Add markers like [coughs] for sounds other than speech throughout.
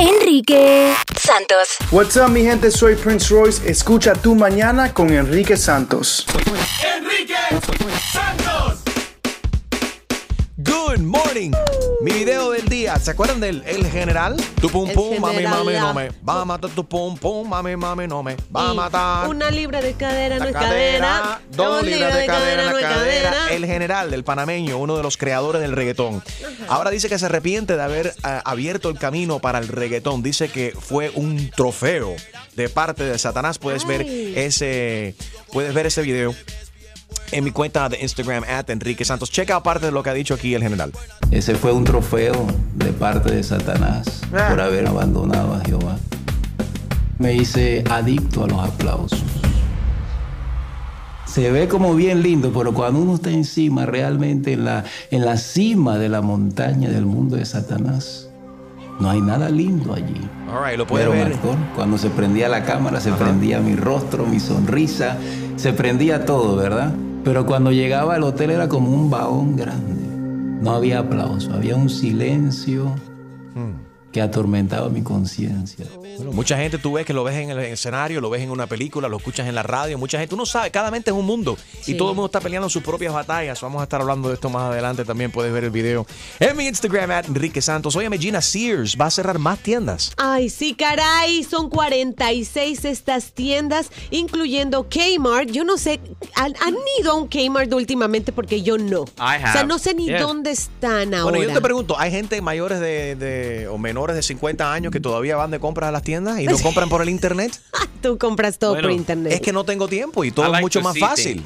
Enrique Santos. What's up, mi gente? Soy Prince Royce. Escucha tu mañana con Enrique Santos. Enrique Santos. Good morning. Mi video del ¿Se acuerdan del el general? Tu pum El pum, mami, general, mami, no me. Va a matar tu pum pum, mami, mami, no me. Va a Y matar. Una libra de cadera no La es cadera. dos libras de cadera, no la es cadera. cadera. El general del panameño, uno de los creadores del reggaetón. Ahora dice que se arrepiente de haber ah, abierto el camino para el reggaetón. Dice que fue un trofeo de parte de Satanás. Puedes ver Ay. ese, puedes ver ese video en mi cuenta de Instagram at Enrique Santos. Checa aparte de lo que ha dicho aquí el general. Ese fue un trofeo de parte de Satanás por haber abandonado a Jehová. Me hice adicto a los aplausos. Se ve como bien lindo, pero cuando uno está encima, realmente en la, en la cima de la montaña del mundo de Satanás, no hay nada lindo allí. All right, lo puedes Pero ver. Marcón, cuando se prendía la cámara, se prendía mi rostro, mi sonrisa, se prendía todo, ¿verdad? Pero cuando llegaba al hotel era como un vagón grande. No había aplauso, había un silencio que atormentaba mi conciencia. Bueno, mucha gente tú ves que lo ves en el escenario, lo ves en una película, lo escuchas en la radio, mucha gente, uno sabe, cada mente es un mundo y todo el mundo está peleando sus propias batallas. Vamos a estar hablando de esto más adelante, también puedes ver el video en mi Instagram, at Enrique Santos. Óyeme, Gina Sears va a cerrar más tiendas. Ay, sí, caray, son 46 estas tiendas, incluyendo Kmart. Yo no sé, ¿han, han ido a un Kmart últimamente? Porque yo no. I O sea, no sé ni Yes. dónde están ahora. Bueno, yo te pregunto, ¿hay gente mayores de, de- o menores de 50 años que todavía van de compras a las tiendas y no compran por el internet? [laughs] Tú compras todo Bueno, por internet. Es que no tengo tiempo y todo I es mucho más fácil.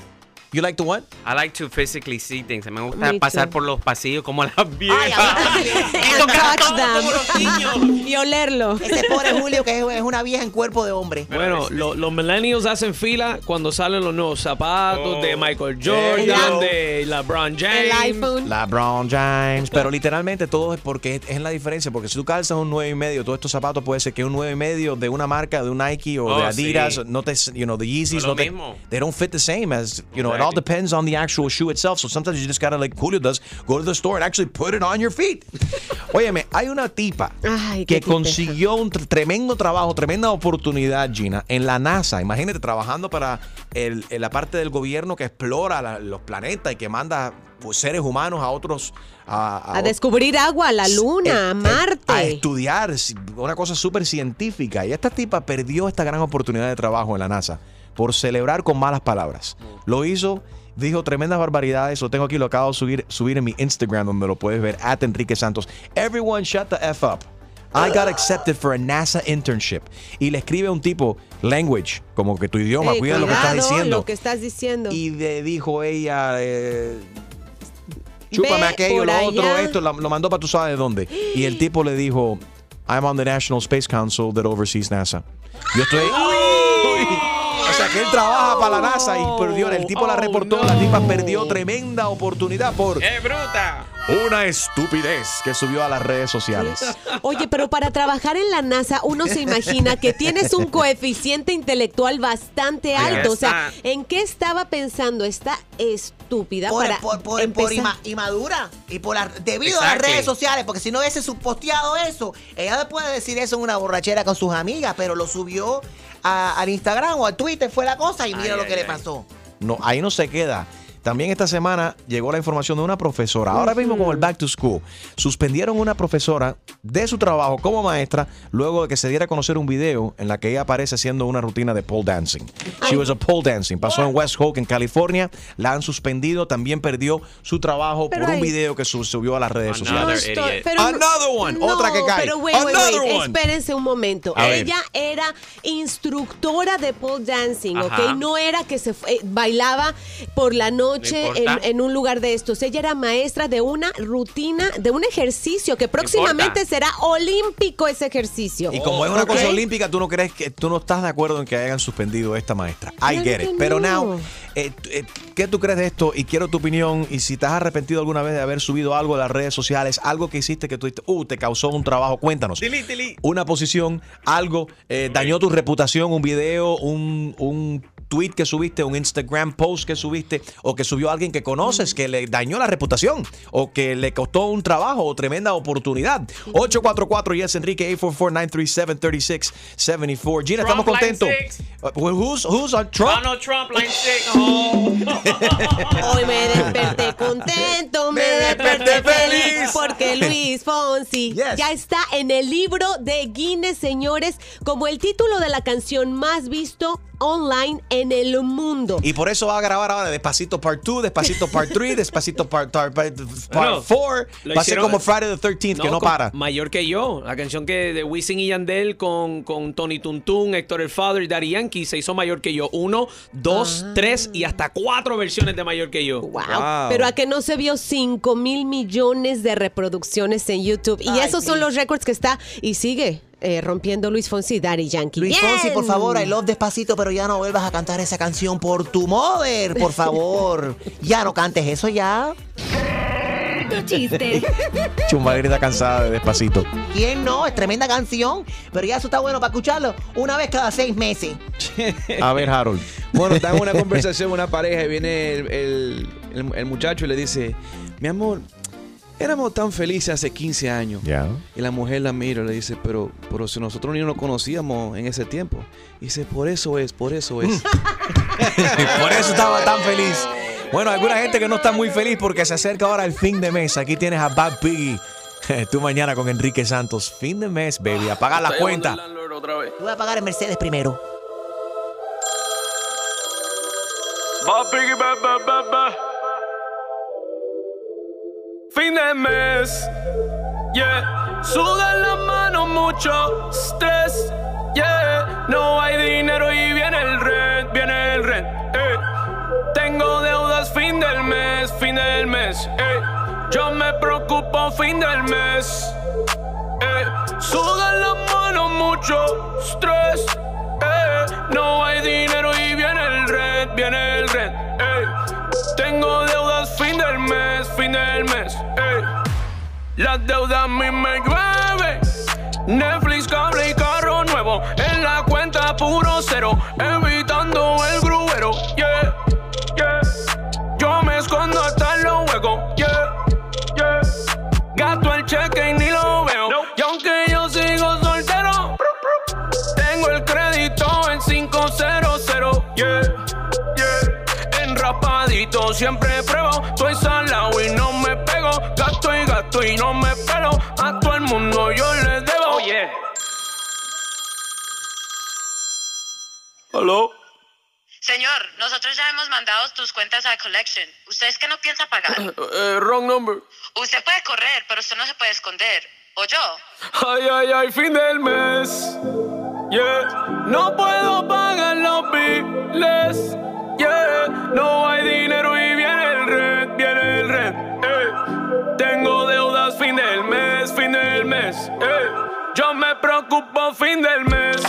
You like to what? I like to physically see things. Me gusta Me pasar too. por los pasillos como las viejas. [laughs] Tocar touch todo them. como los niños. [laughs] y olerlo. Ese pobre Julio que es, una vieja en cuerpo de hombre. Bueno, lo- los millennials hacen fila cuando salen los nuevos zapatos Oh. de Michael Jordan, de LeBron James. El iPhone. LeBron James. Pero literalmente todo es porque es, la diferencia. Porque si tú calzas un 9 y medio, todos estos zapatos puede ser que un 9 y medio de una marca, de un Nike o de Oh, Adidas, sí. no te, you know, the Yeezys, No no, te, mismo. they don't fit the same as, you know, all depends on the actual shoe itself. So sometimes you just gotta, like Julio does, go to the store and actually put it on your feet. [laughs] Óyeme, hay una tipa Ay, que consiguió un tr- tremendo trabajo, tremenda oportunidad, Gina, en la NASA. Imagínate trabajando para el- en la parte del gobierno que explora la- los planetas y que manda pues, seres humanos a otros. A, A descubrir agua, a la luna, eh, a eh, Marte. A estudiar una cosa súper científica. Y esta tipa perdió esta gran oportunidad de trabajo en la NASA por celebrar con malas palabras. Lo hizo, dijo tremendas barbaridades. Lo tengo aquí, lo acabo de subir, subir en mi Instagram, donde lo puedes ver, at Enrique Santos. Everyone shut the F up. I got accepted for a NASA internship. Y le escribe a un tipo, language, como que tu idioma, Eh, cuida lo que estás diciendo. Lo que estás diciendo. Y le dijo ella, eh, chúpame Ve aquello, lo otro, esto, lo, lo mandó para tú sabes de dónde. Y el tipo le dijo, I'm on the National Space Council that oversees NASA. Yo estoy... Que él trabaja para la NASA y perdió. El tipo la Oh, reportó, no. la tipa perdió tremenda oportunidad por ¡Qué bruta! Una estupidez que subió a las redes sociales. Oye, pero para trabajar en la NASA uno se imagina que tienes un coeficiente intelectual bastante alto. O sea. ¿en qué estaba pensando esta estúpida Por, para por, por, por ima- inmadura y por la- debido a las redes sociales, porque si no hubiese posteado eso, ella puede decir eso en una borrachera con sus amigas, pero lo subió a- al Instagram o al Twitter, fue la cosa, y mira Ay, lo ay, que le ay. pasó. No, ahí no se queda. También esta semana llegó la información de una profesora. Ahora mismo con el Back to School, suspendieron una profesora de su trabajo como maestra luego de que se diera a conocer un video en la que ella aparece haciendo una rutina de pole dancing. She was a pole dancing. Pasó en West Hook, en California. La han suspendido. También perdió su trabajo por un video que su- subió a las redes Another sociales. Another one, otra que cae. Pero wait, Another wait, one. espérense un momento. A ver. Ella era instructora de pole dancing, ¿ok? Ajá. No era que se fue- eh, bailaba por la noche No en, un lugar de estos. Ella era maestra de una rutina, de un ejercicio que próximamente será olímpico ese ejercicio. Y como es una cosa olímpica, tú no crees que tú no estás de acuerdo en que hayan suspendido a esta maestra. I Claro get it. que Pero no. now, eh, eh, ¿qué tú crees de esto? Y quiero tu opinión. Y si te has arrepentido alguna vez de haber subido algo a las redes sociales, algo que hiciste que tú dijiste, uh, te causó un trabajo, cuéntanos. Una posición, algo, eh, dañó tu reputación, un video, un, un tweet que subiste, un Instagram post que subiste, o que subió alguien que conoces que le dañó la reputación, o que le costó un trabajo o tremenda oportunidad. 844 Yes Enrique 844-937-3674. Gina, estamos Trump, contentos. six. Uh, well, who's, who's on Trump? Donald Trump, line six. Oh. Hoy me desperté contento, [laughs] me Me desperté desperté feliz feliz. porque Luis Fonsi [laughs] Yes. ya está en el libro de Guinness, señores, como el título de la canción más visto online en el mundo. Y por eso va a grabar ahora Despacito Part 2, Despacito Part 3, [laughs] Despacito Part 4, Bueno, lo Va a ser como Friday the 13th, que no para. Mayor que yo. La canción que de Wisin y Yandel con, con Tony Tuntun, Héctor el Father y Daddy Yankee se hizo mayor que yo. Uno, dos, tres y hasta cuatro versiones de mayor que yo. Wow. Wow. Pero a que no se vio 5 mil millones de reproducciones en YouTube. Y Ay, esos son los récords que está y sigue eh, rompiendo Luis Fonsi y Daddy Yankee. Luis Bien. Fonsi, por favor, I love despacito, pero ya no vuelvas a cantar esa canción por tu mother, por favor. [laughs] ya no cantes eso ya. Tu chiste. [laughs] Chumbagri está cansada de Despacito. ¿Quién no? Es tremenda canción, pero ya eso está bueno para escucharlo una vez cada seis meses. A ver, Harold. Bueno, está en una [laughs] conversación una pareja y viene el, el- el- el muchacho y le dice, mi amor, éramos tan felices hace 15 años. Ya. Y la mujer la mira y le dice, pero, pero si nosotros ni nos conocíamos en ese tiempo. Y dice, por eso es, por eso es. [laughs] Por eso estaba tan feliz. Bueno, alguna gente que no está muy feliz porque se acerca ahora el fin de mes. Aquí tienes a Bad Piggy. [laughs] Tú mañana con Enrique Santos. Fin de mes, baby. A pagar la cuenta. Voy a pagar el Mercedes primero. Fin de mes, yeah. Sudan las manos mucho estrés, yeah. No hay dinero y viene el rent, viene el rent, eh. Tengo deudas fin del mes, fin del mes, eh. Yo me preocupo fin del mes, eh. Sudan las manos mucho estrés, eh. No hay dinero y viene el rent, viene el rent, eh. Tengo del mes, fin del mes. Las deudas a mí me llueve. Netflix, cable y carro nuevo. En la cuenta puro cero. Evitando el gruero. Rapadito siempre pruebo. Soy salado y no me pego. Gasto y gasto y no me pelo. A todo el mundo yo le debo. Oye. ¿Aló? Señor, nosotros ya hemos mandado tus cuentas a Collection. ¿Usted es que no piensa pagar? [coughs] Eh, wrong number. Usted puede correr, pero usted no se puede esconder. ¿O yo? Ay, ay, ay, fin del mes. Yeah. No puedo pagar preocupo fin del mes.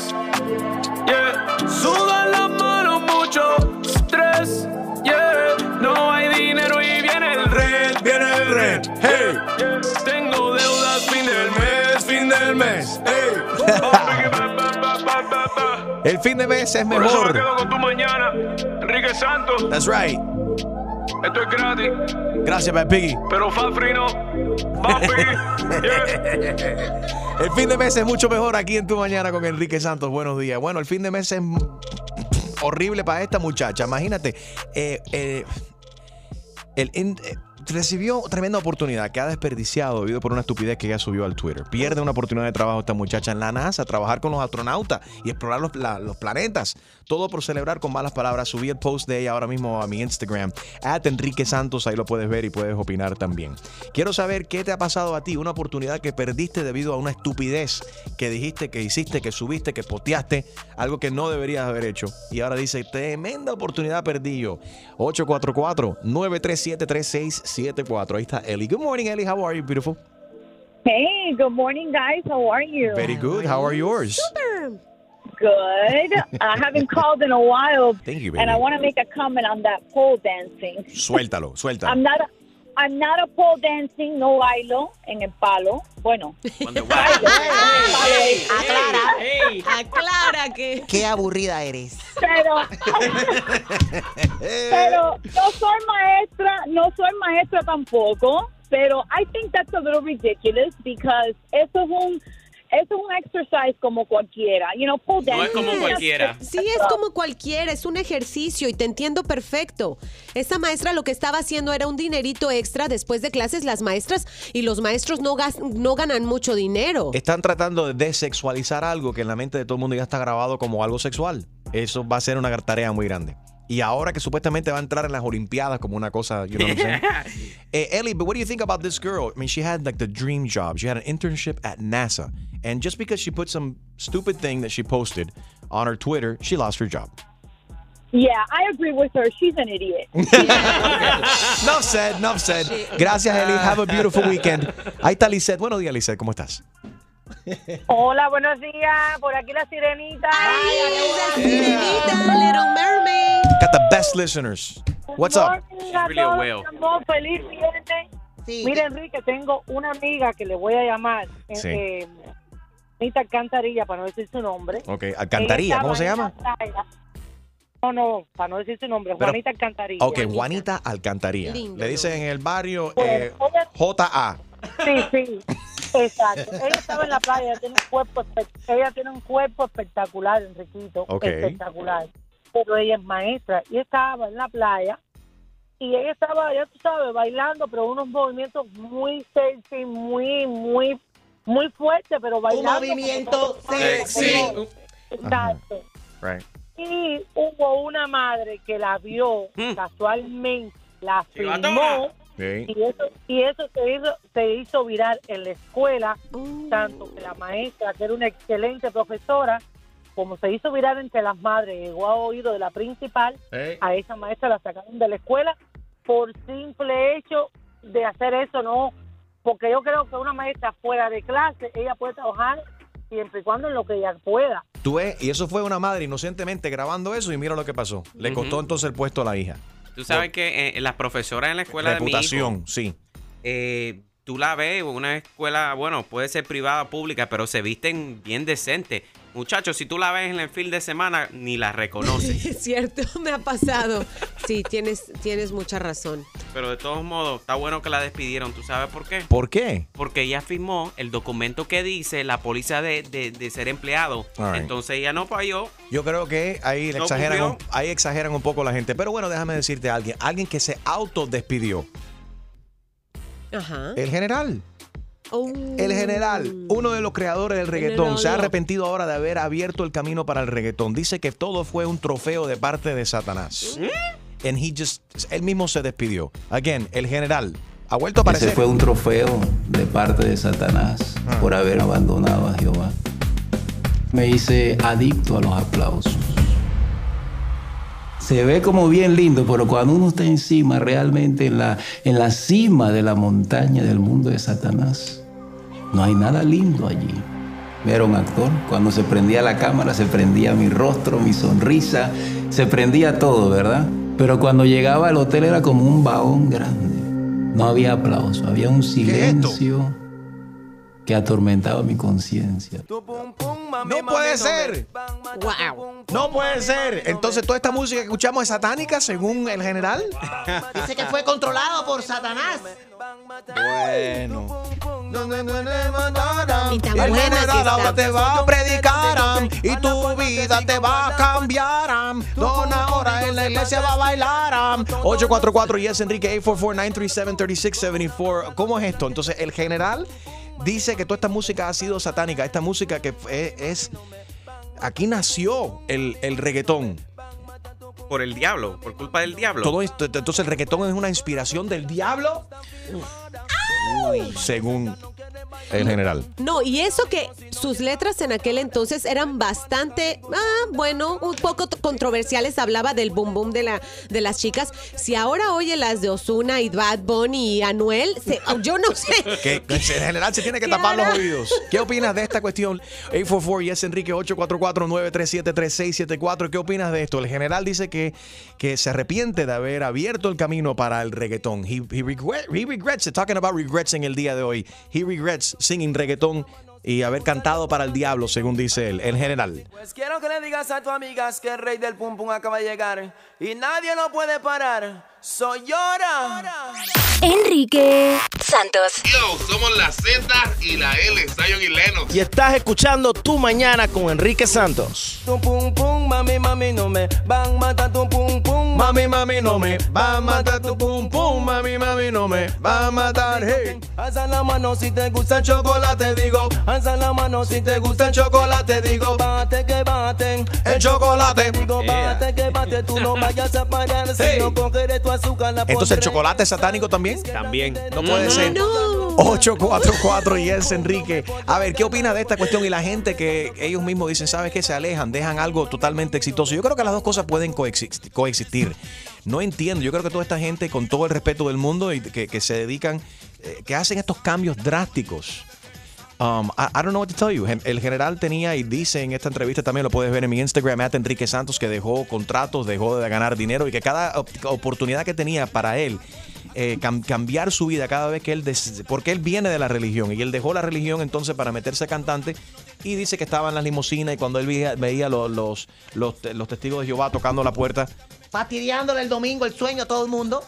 Yeah. Sudan las manos mucho estrés. Yeah. No hay dinero y viene el rent, viene el rent. Hey. Yeah. Tengo deudas fin del mes, fin del mes. Hey. [laughs] El fin de mes es Por eso me mejor. quedo con tu mañana, Enrique Santos. That's right. Esto es gratis, Gracias, Bad Piggy. pero Fafri no. Yeah. [laughs] El fin de mes es mucho mejor aquí en Tu Mañana con Enrique Santos. Buenos días. Bueno, el fin de mes es horrible para esta muchacha. Imagínate, eh, eh, el, eh, recibió tremenda oportunidad que ha desperdiciado debido por una estupidez que ella subió al Twitter. Pierde una oportunidad de trabajo esta muchacha en la NASA, trabajar con los astronautas y explorar los, los planetas. Todo por celebrar con malas palabras. Subí el post de ella ahora mismo a mi Instagram, at Enrique Santos, ahí lo puedes ver y puedes opinar también. Quiero saber qué te ha pasado a ti, una oportunidad que perdiste debido a una estupidez que dijiste, que hiciste, que subiste, que posteaste, algo que no deberías haber hecho. Y ahora dice, tremenda oportunidad perdí yo. 844-937-3674. Ahí está Ellie. Good morning, Ellie. How are you, beautiful? Hey, good morning, guys. How are you? Very good. How are yours? Super. Good. I haven't called in a while, [laughs] Thank you, and I want to make a comment on that pole dancing. Suéltalo, suéltalo. I'm not. A, I'm not a pole dancing, no bailo en el palo. Bueno, [laughs] bailo, Aclara, aclara, ¿Para qué? Qué aburrida eres. Pero, [laughs] pero no soy maestra, no soy maestra tampoco, pero I think that's a little ridiculous because eso es un es un exercise como cualquiera, you know, pull down. Sí, es como cualquiera, es un ejercicio y te entiendo perfecto. Esa maestra lo que estaba haciendo era un dinerito extra después de clases. Las maestras y los maestros no, gas- no ganan mucho dinero. Están tratando de desexualizar algo que en la mente de todo el mundo ya está grabado como algo sexual. Eso va a ser una tarea muy grande. Y ahora que supuestamente va a entrar en las Olimpiadas como una cosa, you know what I'm saying? [laughs] Eh, Ellie, but what do you think about this girl? I mean, she had like the dream job. She had an internship at NASA. And just because she put some stupid thing that she posted on her Twitter, she lost her job. Yeah, I agree with her. She's an idiot. [laughs] Enough said, enough said. Gracias, Ellie. Have a beautiful [laughs] weekend. Ahí está Lizette. Buenos días, Lizette. ¿Cómo estás? Hola, buenos días. Por aquí la sirenita. Little Mermaid. Got the best listeners. What's up? really a whale. Feliz viernes. Mira, Enrique, tengo una amiga que le voy a llamar. eh, Sí. eh, Anita Alcantarilla, para no decir su nombre. Ok, Alcantarilla, ¿cómo se llama? la. No, no, para no decir su nombre. Pero- Juanita Alcantarilla. Ok, Juanita Alcantarilla. Lindo Le dicen en el barrio Pues, eh, JA. Sí, sí, exacto. Ella estaba en la playa, ella tiene un cuerpo, ella tiene un cuerpo espectacular, Enriquito, Ok. espectacular. Pero ella es maestra y estaba en la playa y ella estaba, ya tú sabes, bailando, pero unos movimientos muy sexy, muy, muy, muy fuertes, pero bailando. como movimiento sexy. como- Exacto. Right. Y hubo una madre que la vio casualmente, la filmó. Sí. Y eso, y eso se, hizo, se hizo viral en la escuela, tanto que la maestra, que era una excelente profesora, como se hizo viral entre las madres, llegó a oído de la principal, a esa maestra la sacaron de la escuela por simple hecho de hacer eso, no, porque yo creo que una maestra fuera de clase, ella puede trabajar siempre y cuando en lo que ella pueda. Tú ves, y eso fue una madre inocentemente grabando eso y mira lo que pasó. Le costó entonces el puesto a la hija. Tú sabes que eh, las profesoras en la escuela de mi Reputación, hijo, sí. eh, tú la ves, una escuela, bueno, puede ser privada o pública, pero se visten bien decente. Muchachos, si tú la ves en el fin de semana, ni la reconoces. Es [laughs] cierto, me ha pasado. Sí, tienes, tienes mucha razón. pero de todos modos, está bueno que la despidieron. ¿Tú sabes por qué? ¿Por qué? Porque ella firmó el documento que dice la póliza de, de- de ser empleado. Right. Entonces ella no falló. Yo creo que ahí No exageran, un, ahí exageran un poco la gente. Pero bueno, déjame decirte a alguien. Alguien que se autodespidió. Ajá. El general. Oh. El general, uno de los creadores del reggaetón, se ha arrepentido ahora de haber abierto el camino para el reggaetón. Dice que todo fue un trofeo de parte de Satanás. And he just, él mismo se despidió. Again, el general ha vuelto a Ese aparecer. fue un trofeo de parte de Satanás por haber abandonado a Jehová. Me hice adicto a los aplausos. Se ve como bien lindo, pero cuando uno está encima, realmente en la, en la cima de la montaña del mundo de Satanás, no hay nada lindo allí. Era un actor. Cuando se prendía la cámara, se prendía mi rostro, mi sonrisa, se prendía todo, ¿verdad? Pero cuando llegaba al hotel era como un vagón grande. No había aplauso, había un silencio que atormentaba mi conciencia. No puede ser. Wow. No puede ser. Entonces, toda esta música que escuchamos es satánica, según el general. Dice que fue controlado por Satanás. Bueno. Y tan El buena que general ahora está. te va a predicar y tu vida te va a cambiar. am. Dona ahora en la iglesia va a bailar. am. 844 Yes Enrique 844-937-3674. ¿Cómo es esto? Entonces, el general dice que toda esta música ha sido satánica. Esta música que fue- es. Aquí nació el, el reggaetón. Por el diablo, por culpa del diablo. Todo esto, entonces el reggaetón es una inspiración del diablo. Según el general. No, y eso que sus letras en aquel entonces eran bastante, ah, bueno, un poco controversiales. Hablaba del boom boom de, la, de las chicas. Si ahora oye las de Osuna y Bad Bunny y Anuel, se- yo no sé. [laughs] Que general se tiene que tapar los oídos. ¿Qué opinas de esta cuestión? 844 Yes Enrique 844-937-3674. ¿Qué opinas de esto? El general dice que, que se arrepiente de haber abierto el camino para el reggaetón. He, he regret- he regrets it. Talking about regrets en el día de hoy. He regrets singing reggaetón y haber cantado para el diablo, según dice él, en general. Pues quiero que le digas a tus amigas que el rey del pum pum acaba de llegar y nadie lo puede parar. Soy llora. Enrique Santos. Yo, somos la Z y la L, Zion y Lennox. Y estás escuchando Tu Mañana con Enrique Santos. Tu pum pum, mami, mami, no me van a matar tu pum pum. Mami, mami, no me va a matar tu pum pum. Mami, mami, no me va a matar. Hey. Alza la mano si te gusta el chocolate, digo. Alza la mano si te gusta el chocolate, digo. Bate que baten. El chocolate. Digo, bate que bate. Tú no vayas a parar si no cogeré tu Entonces el chocolate es satánico también. También. No puede ser. 844 y es Enrique. A ver, ¿qué opina de esta cuestión? Y la gente que ellos mismos dicen, ¿sabes qué? Se alejan, dejan algo totalmente exitoso. Yo creo que las dos cosas pueden coexist- coexistir. No entiendo. Yo creo que toda esta gente, con todo el respeto del mundo, y que, que se dedican, eh, que hacen estos cambios drásticos. Um, I, I don't know what to tell you. El general tenía y dice en esta entrevista también lo puedes ver en mi Instagram, at Enrique Santos, que dejó contratos, dejó de ganar dinero y que cada op- oportunidad que tenía para él eh, cam- cambiar su vida cada vez que él porque él viene de la religión y él dejó la religión entonces para meterse cantante y dice que estaba en las limusinas y cuando él veía, los, los, los testigos de Jehová tocando la puerta, Fastidiándole el domingo el sueño a todo el mundo.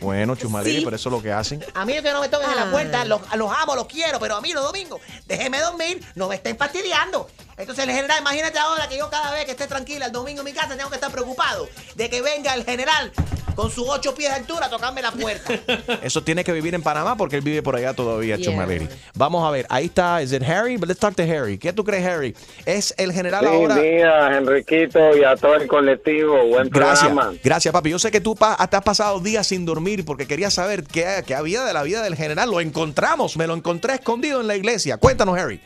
Bueno, chumaleri, Sí. pero eso es lo que hacen. A mí que no me toquen en la Ah. puerta, los, los amo, los quiero, pero a mí los domingos, déjeme dormir, no me estén fastidiando. Entonces el general, imagínate ahora que yo cada vez que esté tranquila el domingo en mi casa tengo que estar preocupado de que venga el general con sus ocho pies de altura tocarme la puerta. [laughs] Eso tiene que vivir en Panamá porque él vive por allá todavía, Yeah. Chumaleri. Vamos a ver, ahí está, ¿es it Harry? But let's talk to Harry. ¿Qué tú crees, Harry? Es el general Sí, ahora. días, Enriquito y a todo el colectivo. Buen Gracias, programa. gracias, papi. Yo sé que tú pa- te has pasado días sin dormir porque quería saber qué, qué había de la vida del general. Lo encontramos, me lo encontré escondido en la iglesia. Cuéntanos, Harry.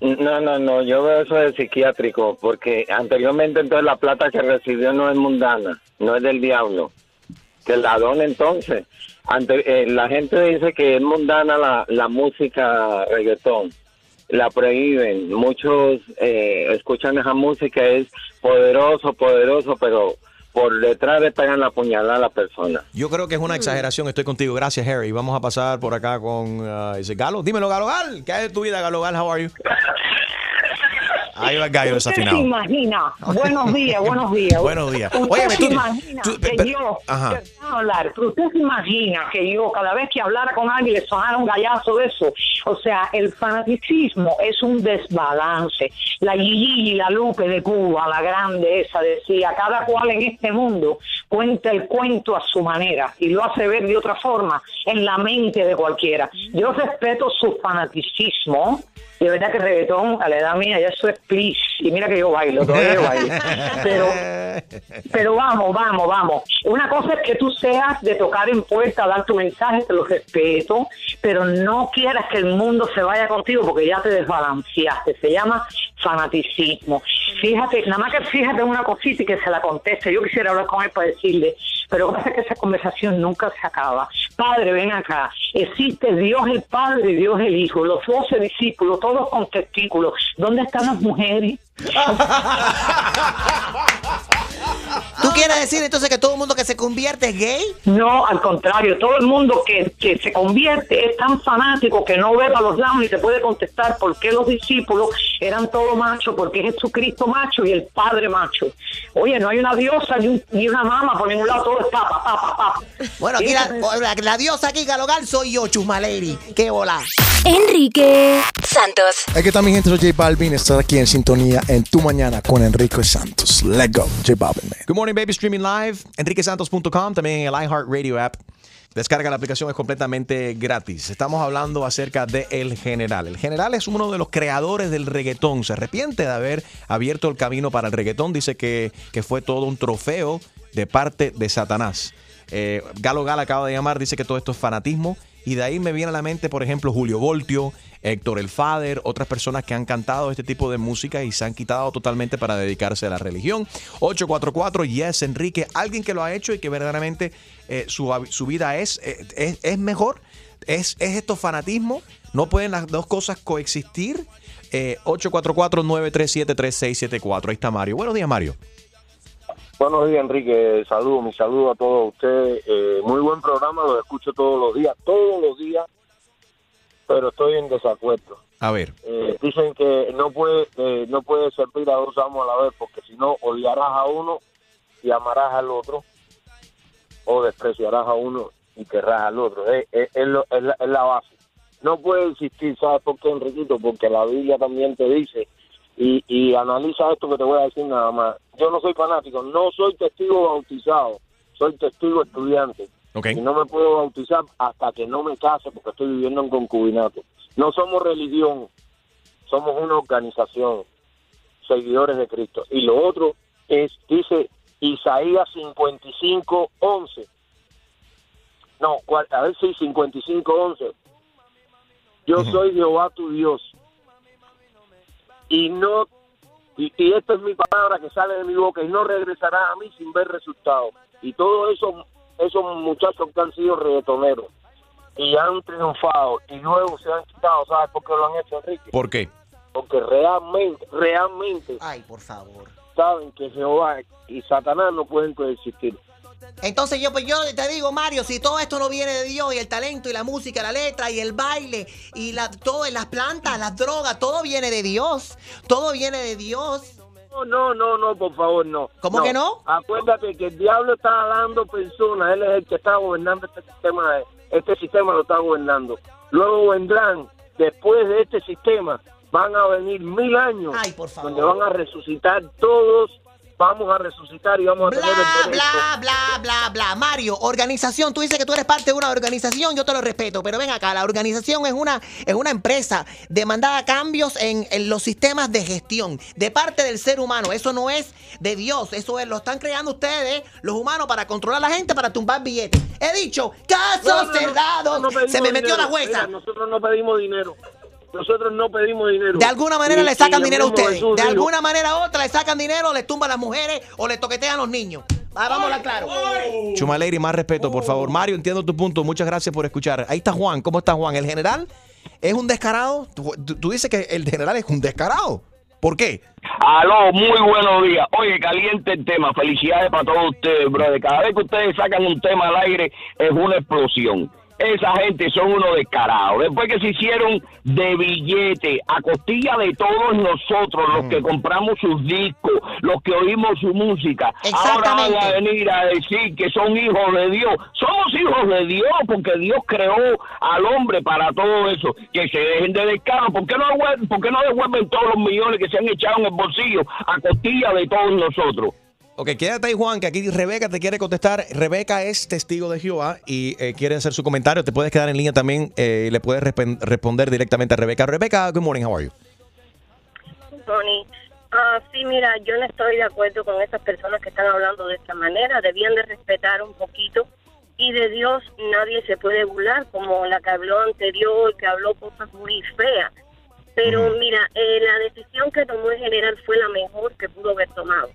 No, no, no, yo veo eso de psiquiátrico, porque anteriormente entonces la plata que recibió no es mundana, no es del diablo. Que la dona entonces. Ante, eh, la gente dice que es mundana la, la música reggaetón. La prohíben. Muchos eh, escuchan esa música, es poderoso, poderoso, pero por detrás le pegan la puñalada a la persona. Yo creo que es una exageración, estoy contigo. Gracias, Harry. Vamos a pasar por acá con uh, ese Galo. Dímelo, Galo Gal. ¿Qué hay de tu vida, Galo Gal? How are you? [laughs] Ahí va el gallo Usted desafinado. se imagina. Buenos días, buenos días. [laughs] Buenos días. Usted Óyeme, se tú- imagina tú- que pe- pe- yo, Ajá. hablar, pero usted se imagina que yo cada vez que hablara con alguien le sonara un gallazo de eso. O sea, el fanaticismo es un desbalance. La Gigi y la Lupe de Cuba, la grande esa, decía, cada cual en este mundo cuenta el cuento a su manera y lo hace ver de otra forma en la mente de cualquiera. Yo respeto su fanaticismo. De verdad que reggaetón a la edad mía ya eso es please. Y mira que yo bailo, todavía yo bailo. Pero, pero vamos, vamos, vamos. Una cosa es que tú seas de tocar en puerta, dar tu mensaje, te lo respeto, pero no quieras que el mundo se vaya contigo porque ya te desbalanceaste. Se llama fanaticismo. Fíjate, nada más que fíjate una cosita y que se la conteste. Yo quisiera hablar con él para decirle, pero lo que pasa es que esa conversación nunca se acaba. Padre, ven acá. Existe Dios el Padre Dios el Hijo, los doce discípulos, todos con testículos. ¿Dónde están las mujeres? [laughs] ¿Tú quieres decir entonces que todo el mundo que se convierte es gay? No, al contrario, todo el mundo que, que se convierte es tan fanático que no ve para los lados ni te puede contestar por qué los discípulos eran todos machos, porque es Jesucristo macho y el Padre macho. Oye, no hay una diosa ni, un- ni una mama por ningún lado, todo es papa, papa, papa. Bueno, aquí la, la- la diosa aquí, Galogal, soy yo, Chusmaleri. ¡Qué bola! Enrique Santos. Aquí está mi gente, soy J Balvin. Estás aquí en sintonía en Tu Mañana con Enrique Santos. Let's go, J Balvin, man. Good morning, baby. Streaming live. EnriqueSantos.com, también en el iHeartRadio app. Descarga la aplicación, es completamente gratis. Estamos hablando acerca de El General. El General es uno de los creadores del reggaetón. Se arrepiente de haber abierto el camino para el reggaetón. Dice que, que fue todo un trofeo de parte de Satanás. Eh, Galo Gal acaba de llamar, dice que todo esto es fanatismo. Y de ahí me viene a la mente, por ejemplo, Julio Voltio, Héctor El Fader, otras personas que han cantado este tipo de música y se han quitado totalmente para dedicarse a la religión. 844 Yes Enrique, alguien que lo ha hecho y que verdaderamente eh, su, su vida es, eh, es, es mejor. ¿Es, ¿Es esto fanatismo? ¿No pueden las dos cosas coexistir? Eh, 844-937-3674. Ahí está Mario. Buenos días, Mario. Buenos días, Enrique. Saludos, mi saludo a todos ustedes. Eh, muy buen programa, lo escucho todos los días, todos los días. Pero estoy en desacuerdo. A ver. Eh, dicen que no puede eh, no puede servir a dos amos a la vez porque si no odiarás a uno y amarás al otro o despreciarás a uno y querrás al otro. Es, es- es lo- es la, es la base. No puede existir, ¿sabes por qué, Enriquito? Porque la Biblia también te dice y, y analiza esto que te voy a decir nada más. Yo no soy fanático, no soy testigo bautizado, soy testigo estudiante. Y no me puedo bautizar hasta que no me case porque estoy viviendo en concubinato. No somos religión, somos una organización, seguidores de Cristo. Y lo otro es, dice Isaías 55, 11. No, a ver si 55, 11. Yo soy Jehová tu Dios. Y no, y, y esta es mi palabra que sale de mi boca y no regresará a mí sin ver resultados. Y todos esos, esos muchachos que han sido reggaetoneros y han triunfado y luego se han quitado, ¿sabes por qué lo han hecho, Enrique? ¿Por qué? Porque realmente, realmente Ay, por favor. saben que Jehová y Satanás no pueden coexistir. Entonces yo pues yo te digo, Mario, si todo esto no viene de Dios y el talento y la música, la letra y el baile y la todo las plantas, las drogas, todo viene de Dios. Todo viene de Dios. No, no, no, no, por favor, no. ¿Cómo que no? Acuérdate que el diablo está dando personas, él es el que está gobernando este sistema, este sistema lo está gobernando. Luego vendrán, después de este sistema, van a venir mil años, Ay, por favor. donde van a resucitar todos, vamos a resucitar y vamos a tener el Bla, derecho. bla, bla, bla, bla. Mario, organización, tú dices que tú eres parte de una organización, yo te lo respeto, pero ven acá, la organización es una, es una empresa demandada a cambios en, en los sistemas de gestión de parte del ser humano. Eso no es de Dios, eso es, lo están creando ustedes, los humanos, para controlar a la gente, para tumbar billetes. He dicho, casos No, cerrados. no Se me metió dinero. la jueza. Mira, nosotros no pedimos dinero. Nosotros no pedimos dinero. De alguna manera Y- le sacan dinero a ustedes. Jesús De dijo, alguna manera u otra le sacan dinero, le tumban a las mujeres o le toquetean a los niños. Ah, vamos a hablar claro. Chumaleri, más respeto, por favor. Mario, entiendo tu punto. Muchas gracias por escuchar. Ahí está Juan. ¿Cómo está Juan? ¿El general es un descarado? Tú, tú- tú dices que el general es un descarado. ¿Por qué? Aló, muy buenos días. Oye, caliente el tema. Felicidades para todos ustedes, brother. Cada vez que ustedes sacan un tema al aire es una explosión. Esa gente son unos descarados. Después que se hicieron de billete a costilla de todos nosotros, los que compramos sus discos, los que oímos su música, ahora van a venir a decir que son hijos de Dios. Somos hijos de Dios porque Dios creó al hombre para todo eso. Que se dejen de descaro. ¿Por qué no, devuelven- por qué no devuelven todos los millones que se han echado en el bolsillo a costilla de todos nosotros? Ok, quédate ahí, Juan, que aquí Rebeca te quiere contestar. Rebeca es testigo de Jehová y eh, quiere hacer su comentario. Te puedes quedar en línea también eh, y le puedes responder directamente a Rebeca. Rebeca, good morning, how are you? Tony. Ah, sí, mira, yo no estoy de acuerdo con esas personas que están hablando de esta manera. Debían de respetar un poquito. Y de Dios nadie se puede burlar, como la que habló anterior, que habló cosas muy feas. Pero mira, eh, la decisión que tomó el general fue la mejor que pudo haber tomado.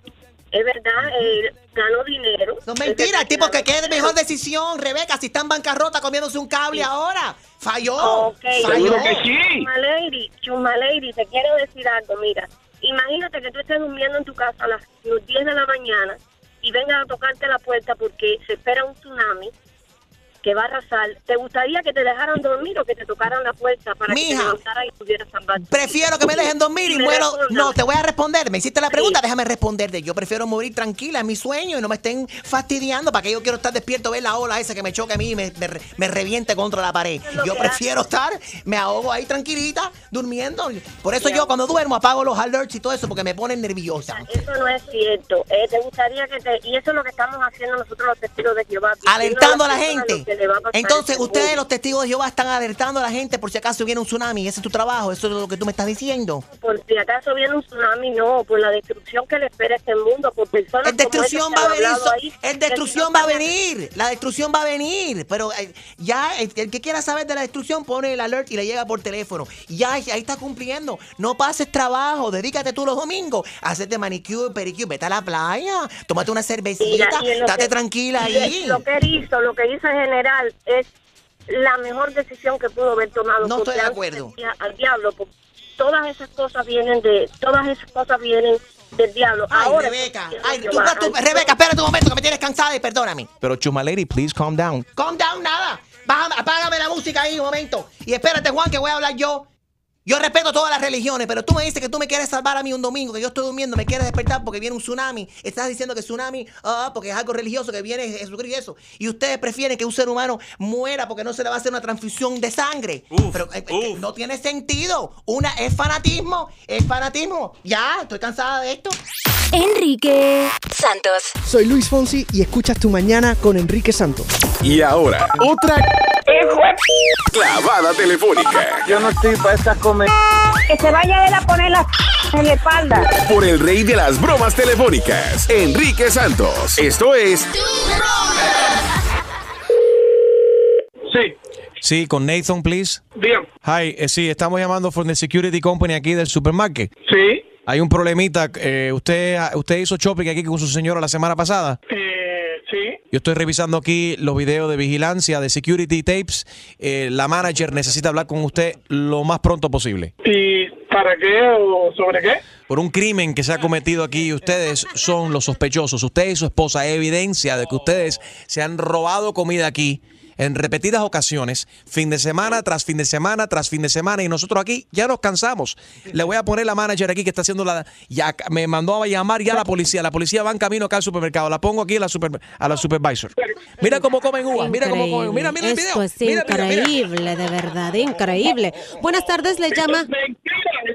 Es verdad, eh, ganó dinero. No mentira, el tipo que quede mejor decisión, Rebeca, si está en bancarrota comiéndose un cable ahora. Falló. Ok, Falló. Chuma Lady, Chuma Lady, te quiero decir algo, mira. Imagínate que tú estés durmiendo en tu casa a las 10 de la mañana y vengan a tocarte la puerta porque se espera un tsunami que va a arrasar. ¿Te gustaría que te dejaran dormir o que te tocaran la puerta para que te Mija. levantaras y pudieras salvar? Prefiero que me dejen dormir y muero. No, te voy a responder. Me hiciste la pregunta, déjame responderte. Yo prefiero morir tranquila en mi sueño y no me estén fastidiando para que yo quiero estar despierto, ver la ola esa que me choque a mí y me, me, me reviente contra la pared. Yo prefiero estar, me ahogo ahí tranquilita, durmiendo. Por eso yo cuando duermo apago los alerts y todo eso porque me ponen nerviosa. Eso no es cierto. Eh, ¿Te gustaría que te.? Y eso es lo que estamos haciendo nosotros los testigos de Jehová. Alertando a la gente. Lo que le va a pasar a Entonces, ustedes, los testigos de Jehová, están alertando a la gente por si acaso viene un tsunami. Ese es tu trabajo, eso es lo que tú me estás diciendo. por si acaso viene un tsunami, no, por la destrucción que le espera a este mundo, por personas El destrucción como va a venir. ahí, el destrucción va a venir. La destrucción va a venir. Pero eh, ya, el, el que quiera saber de la destrucción pone el alert y le llega por teléfono. Ya, ahí está cumpliendo. No pases trabajo. Dedícate tú los domingos a hacerte manicure, pedicure. Vete a la playa. Tómate una cervecita. Mira, Estate que- tranquila [laughs] ahí. Lo que hizo, lo que hizo el general es la mejor decisión que pudo haber tomado. No estoy de acuerdo. Al diablo, porque todas esas cosas vienen de, todas esas cosas vienen del diablo. Ay, Ahora, Rebeca. Ay, tú, tú- Rebeca, espérate un momento que me tienes cansada y perdóname. Pero Chuma Lady, please calm down. Calm down, nada. Bájame- apágame la música ahí un momento. Y espérate, Juan, que voy a hablar yo. Yo respeto todas las religiones, pero tú me dices que tú me quieres salvar a mí un domingo, que yo estoy durmiendo, me quieres despertar porque viene un tsunami. Estás diciendo que tsunami, ah, porque es algo religioso, que viene Jesucristo y eso. Y ustedes prefieren que un ser humano muera porque no se le va a hacer una transfusión de sangre. pero eh, eh, no tiene sentido. Una es fanatismo, es fanatismo. Ya, estoy cansada de esto. Enrique Santos. Soy Luis Fonsi y escuchas Tu Mañana con Enrique Santos. Y ahora, otra clavada telefónica Yo no estoy para estas Que se vaya él a poner la en la espalda. por el rey de las bromas telefónicas, Enrique Santos. Esto es Sí. Sí, con Nathan, please. Bien. Hi, eh, sí, estamos llamando from the security company aquí del supermarket. Sí. Hay un problemita. eh, usted, usted hizo shopping aquí con su señora la semana pasada. Eh, sí. Yo estoy revisando aquí los videos de vigilancia de security tapes. Eh, la manager necesita hablar con usted lo más pronto posible. ¿Y para qué o sobre qué? Por un crimen que se ha cometido aquí, ustedes son los sospechosos. Usted y su esposa, evidencia de que ustedes se han robado comida aquí en repetidas ocasiones, fin de semana tras fin de semana tras fin de semana, y nosotros aquí ya nos cansamos. Le voy a poner la manager aquí que está haciendo la. Ya me mandó a llamar ya la policía. La policía va en camino acá al supermercado. La pongo aquí a la, super, a la supervisor. Mira cómo comen uvas. Mira cómo comen. Mira, mira el video. Esto es Mira, mira, mira. increíble, de verdad, increíble. Buenas tardes, le llama.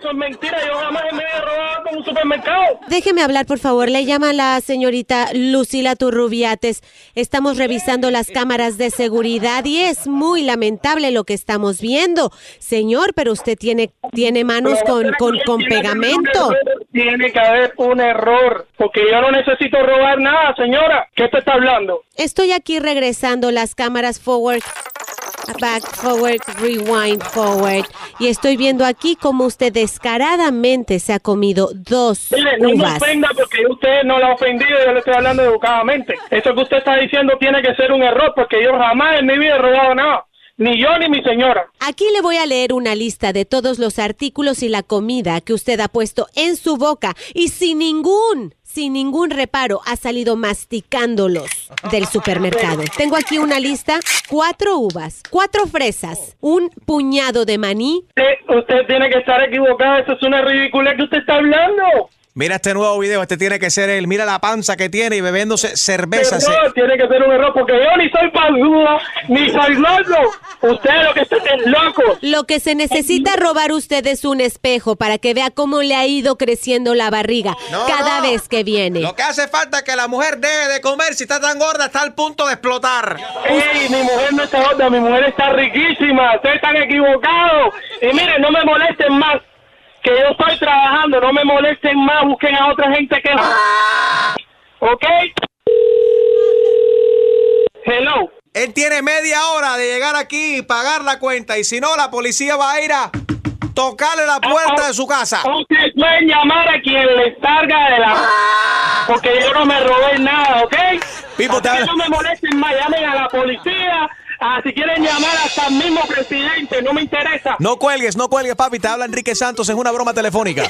Eso es mentira. Yo jamás me he robado con un supermercado. Déjeme hablar, por favor. Le llama la señorita Lucila Turrubiates. Estamos revisando las cámaras de seguridad y es muy lamentable lo que estamos viendo. Señor, pero usted tiene, tiene manos con, con, con pegamento. Tiene que haber un error. Porque yo no necesito robar nada, señora. ¿Qué te está hablando? Estoy aquí regresando las cámaras forward, back, forward, rewind, forward. Y estoy viendo aquí cómo usted descaradamente se ha comido dos Mire, no me uvas. ofenda porque usted no la ha ofendido, yo le estoy hablando educadamente. Eso que usted está diciendo tiene que ser un error porque yo jamás en mi vida he robado nada. Ni yo ni mi señora. Aquí le voy a leer una lista de todos los artículos y la comida que usted ha puesto en su boca y sin ningún, sin ningún reparo ha salido masticándolos del supermercado. Tengo aquí una lista, cuatro uvas, cuatro fresas, un puñado de maní. Usted, usted tiene que estar equivocado, eso es una ridiculez que usted está hablando. Mira este nuevo video. Este tiene que ser él. Mira la panza que tiene y bebiéndose cerveza. Se- Error, tiene que ser un error porque yo ni soy palúa, ni soy loco. Usted lo que está es loco. Lo que se necesita robar usted es un espejo para que vea cómo le ha ido creciendo la barriga cada vez que viene. Lo que hace falta es que la mujer deje de comer. Si está tan gorda, está al punto de explotar. Ey, mi mujer no está gorda, mi mujer está riquísima. Ustedes están equivocados. Y miren, no me molesten más. Que yo estoy trabajando, no me molesten más. Busquen a otra gente que. ¿Ok? Hello. Él tiene media hora de llegar aquí y pagar la cuenta. Y si no, la policía va a ir a tocarle la puerta de su casa. Ustedes pueden llamar a quien les salga de la... Porque yo no me robé nada, ¿ok? Pipo, te habla- no me molesten más, llamen a la policía. Ah, si quieren llamar hasta el mismo presidente, no me interesa. No cuelgues, no cuelgues, papi. Te habla Enrique Santos en una broma telefónica.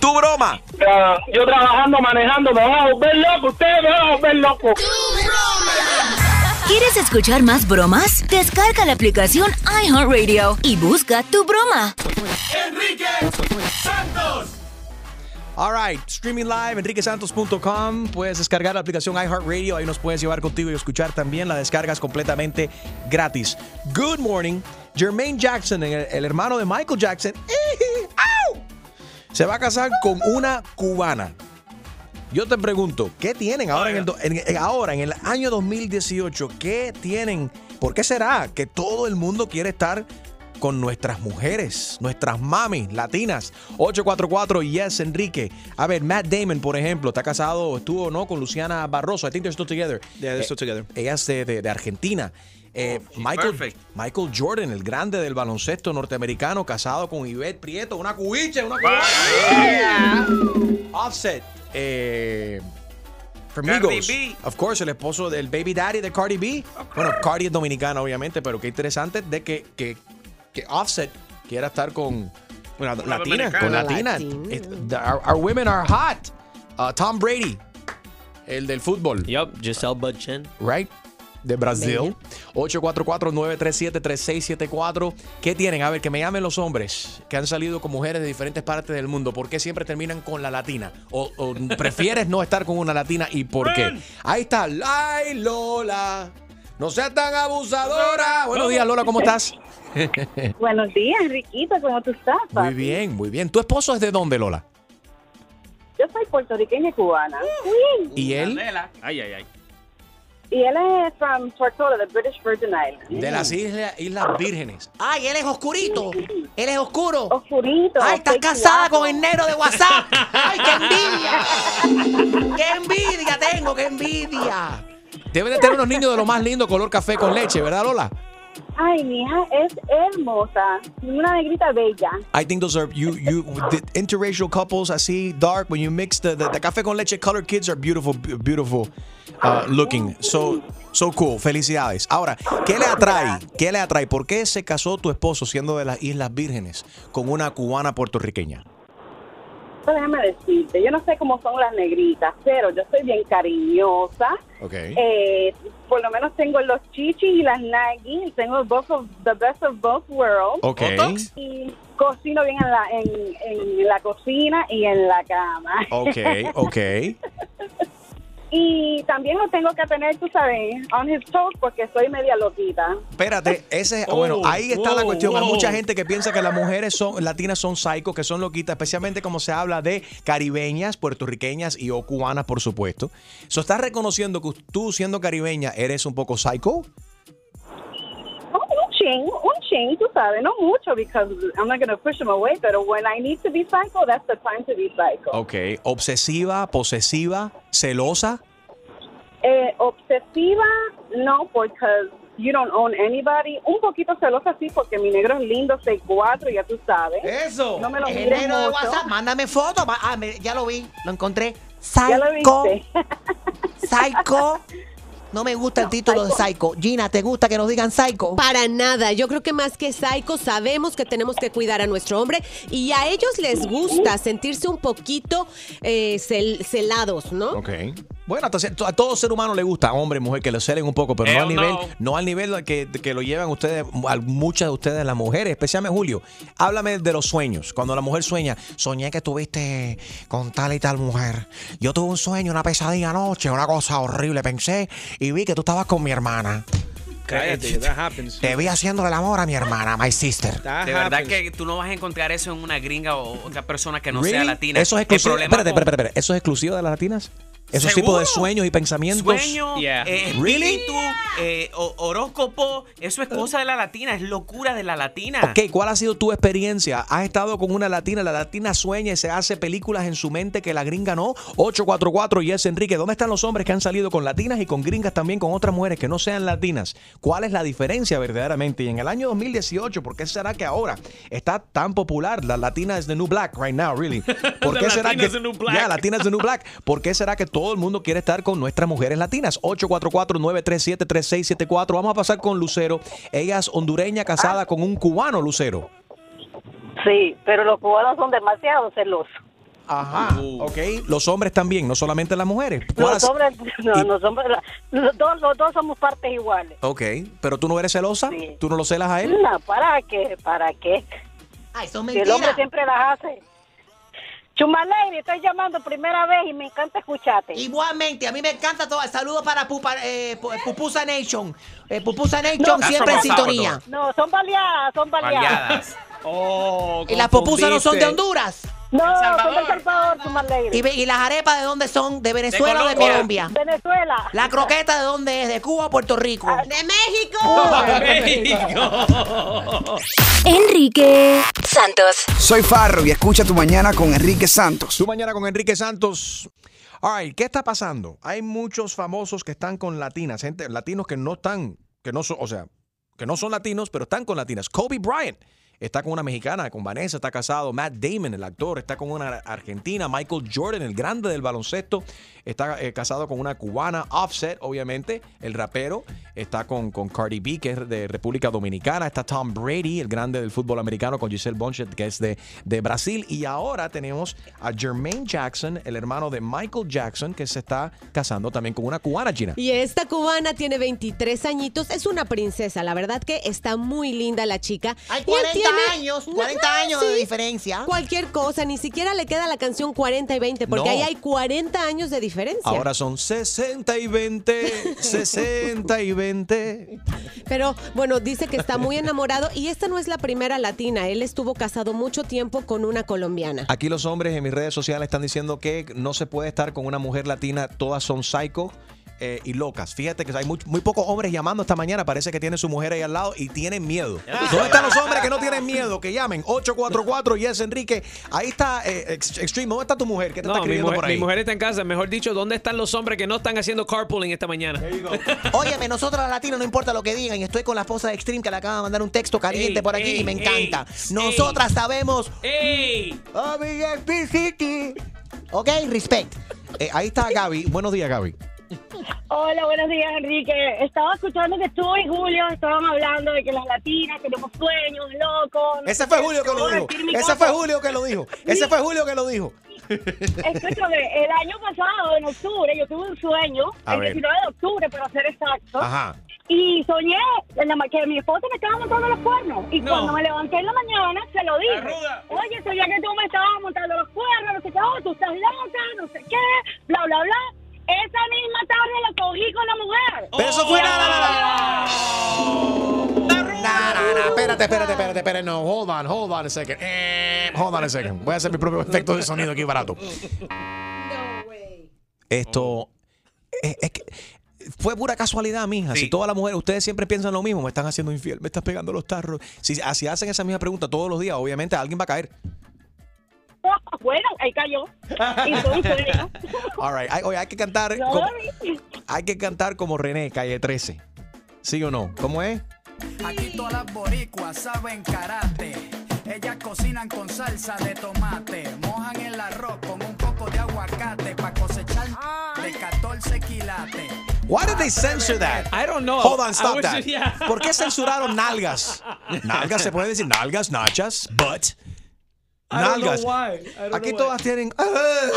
Tu broma. Ah, yo trabajando, manejando, me van a volver loco. Ustedes me van a volver loco. ¿Quieres escuchar más bromas? Descarga la aplicación iHeartRadio y busca tu broma. Enrique Santos. All right, streaming live, enriquesantos.com. Puedes descargar la aplicación iHeartRadio. Ahí nos puedes llevar contigo y escuchar también. La descargas completamente gratis. Good morning. Jermaine Jackson, el, hermano de Michael Jackson, [laughs] se va a casar con una cubana. Yo te pregunto, ¿qué tienen ahora en el año 2018? ¿Qué tienen? ¿Por qué será que todo el mundo quiere estar con nuestras mujeres, nuestras mamis latinas? 844 Yes Enrique. A ver, Matt Damon, por ejemplo, está casado, estuvo no con Luciana Barroso. I think they're still together. Yeah, they're still together. Ella es de, de- de Argentina. Eh, Michael, perfect. Michael Jordan, el grande del baloncesto norteamericano, casado con Ivette Prieto, una cubicha, una cubana. Offset. Eh, Cardi Migos. B. Of course, el esposo del baby daddy de Cardi B. Bueno, Cardi es dominicana, obviamente, pero qué interesante de que, que, que Offset quiera estar con una latina. Con latina. Our, our women are hot. Uh, Tom Brady. El del fútbol. Yup, Giselle Bundchen. Right? De Brasil. 844-937-3674. ¿Qué tienen? A ver, que me llamen los hombres que han salido con mujeres de diferentes partes del mundo. ¿Por qué siempre terminan con la latina? ¿O, o [laughs] prefieres no estar con una latina y por qué? Ahí está. Ay, Lola. No seas tan abusadora. Buenos días, Lola. ¿Cómo estás? [laughs] Buenos días, Enriquita, ¿cómo tú estás? Muy papi? bien, muy bien. ¿Tu esposo es de dónde, Lola? Yo soy puertorriqueña y cubana. ¿Y él? Ay, ay, ay. Y él es from Tortola, the British Virgin Islands. De las islas, Islas Vírgenes. Ay, él es oscurito. Él es oscuro. Oscurito. Ay, estás casada con el negro de WhatsApp. [laughs] Ay, qué envidia. qué envidia tengo, qué envidia. Deben de tener unos niños de lo más lindo, color café con leche, ¿verdad, Lola? Ay, mi hija es hermosa. Una negrita bella. I think those are you you the interracial couples así dark when you mix the, the, the café con leche colored kids are beautiful beautiful uh, looking so so cool felicidades ahora qué le atrae qué le atrae por qué se casó tu esposo siendo de las Islas Vírgenes con una cubana puertorriqueña Pues déjame decirte, yo no sé cómo son las negritas, pero yo soy bien cariñosa. okay Eh, por lo menos tengo los chichis y las nagis. Tengo both of, the best of both worlds. Ok. Y cocino bien en la, en, en la cocina y en la cama. okay okay [laughs] Y también lo tengo que tener, tú sabes, on his toes porque soy media loquita. Espérate, ese, [laughs] Oh, bueno, ahí está la wow, cuestión. Hay wow. mucha gente que piensa que las mujeres son latinas son psycho, que son loquitas, especialmente como se habla de caribeñas, puertorriqueñas y o cubanas, por supuesto. So, ¿Estás reconociendo que tú, siendo caribeña, eres un poco psycho? Un un ching, un ching, tú sabes, no mucho because I'm not going to push him away, pero when I need to be psycho, that's the time to be psycho. Ok. ¿Obsesiva, posesiva, celosa? Eh, obsesiva, no, because you don't own anybody. Un poquito celosa sí, porque mi negro es lindo, 6'4", ya tú sabes. Eso. No me lo el mires negro de mucho. WhatsApp, mándame foto. Ah, me- ya lo vi, lo encontré. Ya lo Psycho. viste. [laughs] Psycho. No me gusta el título de Psycho. Gina, ¿te gusta que nos digan Psycho? Para nada. Yo creo que más que psycho sabemos que tenemos que cuidar a nuestro hombre y a ellos les gusta sentirse un poquito eh, cel- celados, ¿no? Ok. Bueno, a todo ser humano le gusta, hombre y mujer, que lo celen un poco, pero no al Hell nivel, no. no al nivel que, que lo llevan ustedes, a muchas de ustedes, las mujeres, especialmente Julio. Háblame de los sueños. Cuando la mujer sueña, soñé que tuviste con tal y tal mujer. Yo tuve un sueño, una pesadilla anoche, una cosa horrible. Pensé y vi que tú estabas con mi hermana. Cállate, that happens. Te vi haciéndole el amor a mi hermana, my sister. De verdad que tú no vas a encontrar eso en una gringa o otra persona que no sea latina. Eso es exclusivo. Espérate, espérate, espérate. ¿Eso es exclusivo de las latinas? Esos ¿Seguro? tipos de sueños y pensamientos. Sueño, eh, Really? espíritu, eh, horóscopo, eso es cosa de la latina, es locura de la latina. Ok, ¿cuál ha sido tu experiencia? ¿Has estado con una latina? La latina sueña y se hace películas en su mente que la gringa no. 844 Yes Enrique. ¿Dónde están los hombres que han salido con latinas y con gringas también con otras mujeres que no sean latinas? ¿Cuál es la diferencia verdaderamente? Y en el año 2018, ¿por qué será que ahora está tan popular? La latina es the new black right now, really. [laughs] ¿Por qué será que. Ya, latina is the new black? ¿Por qué será que todo el mundo quiere estar con nuestras mujeres latinas? 844-937-3674. Vamos a pasar con Lucero. Ella es hondureña casada con un cubano, Lucero. Sí, pero los cubanos son demasiado celosos. Ajá. Ok. Los hombres también, no solamente las mujeres. ¿Cuál [laughs] Los hombres, no, los hombres, los dos, los dos somos partes iguales. Ok. Pero tú no eres celosa. ¿Tú no lo celas a él? No, ¿para qué? ¿Para qué? Ay, son Si el hombre siempre las hace. Chumaleri, estoy llamando primera vez y me encanta escucharte. Igualmente, a mí me encanta todo. Saludos para Pupa- eh, Pu- Pupusa Nation. Eh, Pupusa Nation No, siempre en sintonía. No, son baleadas, son baleadas. Oh, ¿Y las pupusas no son de Honduras? No, son de El Salvador, Chumaleri. ¿Y, ve- y las arepas de dónde son? ¿De Venezuela o de Colombia? Venezuela. ¿La croqueta de dónde es? ¿De Cuba o Puerto Rico? [laughs] ¡De México! Enrique Santos. Soy Farro y escucha tu mañana con Enrique Santos. Tu mañana con Enrique Santos. All right, ¿qué está pasando? Hay muchos famosos que están con latinas, gente, latinos que no están, que no son, o sea, que no son latinos, pero están con latinas. Kobe Bryant está con una mexicana, con Vanessa, está casado. Matt Damon, el actor, está con una argentina. Michael Jordan, el grande del baloncesto, está eh, casado con una cubana. Offset, obviamente, el rapero, está con, con Cardi B, que es de República Dominicana. Está Tom Brady, el grande del fútbol americano, con Giselle Bonchet, que es de, de Brasil. Y ahora tenemos a Jermaine Jackson, el hermano de Michael Jackson, que se está casando también con una cubana china. Y esta cubana tiene 23 añitos, es una princesa, la verdad que está muy linda la chica. Hay Y él 40 tiene- años, 40 [laughs] años de diferencia. Cualquier cosa, ni siquiera le queda la canción 40 y 20, porque No. ahí hay 40 años de diferencia. Ahora son 60 y 20, 60 [laughs] y 20. Pero bueno, dice que está muy enamorado y esta no es la primera latina, él estuvo casado mucho tiempo con una colombiana. Aquí los hombres en mis redes sociales están diciendo que no se puede estar con una mujer latina, todas son psycho. Eh, y locas. Fíjate que hay muy, muy pocos hombres llamando esta mañana. Parece que tiene su mujer ahí al lado y tienen miedo. ¿Dónde están los hombres que no tienen miedo? Que llamen 844 Yes Enrique. Ahí está eh, Ex- Extreme. ¿Dónde está tu mujer? ¿Qué te está No, mi escribiendo mujer, por ahí? mi mujer está en casa. Mejor dicho, ¿dónde están los hombres que no están haciendo carpooling esta mañana? [laughs] Óyeme, nosotros las latinas no importa lo que digan. Y estoy con la esposa de Extreme que le acaba de mandar un texto caliente Ey, por aquí ey, y me ey, encanta. Nosotras sabemos. ¡Ey! City. Ok, respect. Eh, ahí está Gaby. Buenos días, Gaby. Hola, buenos días, Enrique. Estaba escuchando que tú y Julio estaban hablando de que las latinas tenemos sueños locos. no Ese fue. Julio que lo dijo. Ese cosa. fue Julio que lo dijo. Ese fue Julio que lo dijo. Escúchame, el año pasado, en octubre, yo tuve un sueño, A el ver. 19 de octubre, para ser exacto. Ajá. Y soñé en la ma- que mi esposo me estaba montando los cuernos. Y No. cuando me levanté en la mañana, se lo dije. Oye, soñé que tú me estabas montando los cuernos, no sé qué, oh, tú estás loca, no sé qué, bla, bla, bla. Esa misma tarde lo cogí con la mujer. Pero eso fue nada, Nah, nah, espérate, espérate, espérate, espérate. No, hold on, hold on a second. Eh, hold on a second. Voy a hacer mi propio efecto de sonido aquí barato. Esto es, es que fue pura casualidad, mija. Si todas las mujeres, ustedes siempre piensan lo mismo, me están haciendo infiel, me estás pegando los tarros. Si así hacen esa misma pregunta todos los días, obviamente alguien va a caer. [laughs] Bueno, ahí cayó. [laughs] All right. Hay, oye, hay que cantar No, como, hay que cantar como René, calle 13. ¿Sí o no? ¿Cómo es? Aquí todas las boricuas saben karate. Ellas cocinan con salsa de tomate. Mojan el arroz con un poco de aguacate para cosechar de 14 quilates. Why did they censor that? I don't know. Hold on, stop that. yeah. ¿Por qué censuraron nalgas? [laughs] Nalgas se puede decir nalgas, nachas, but nalgas. Aquí todas tienen.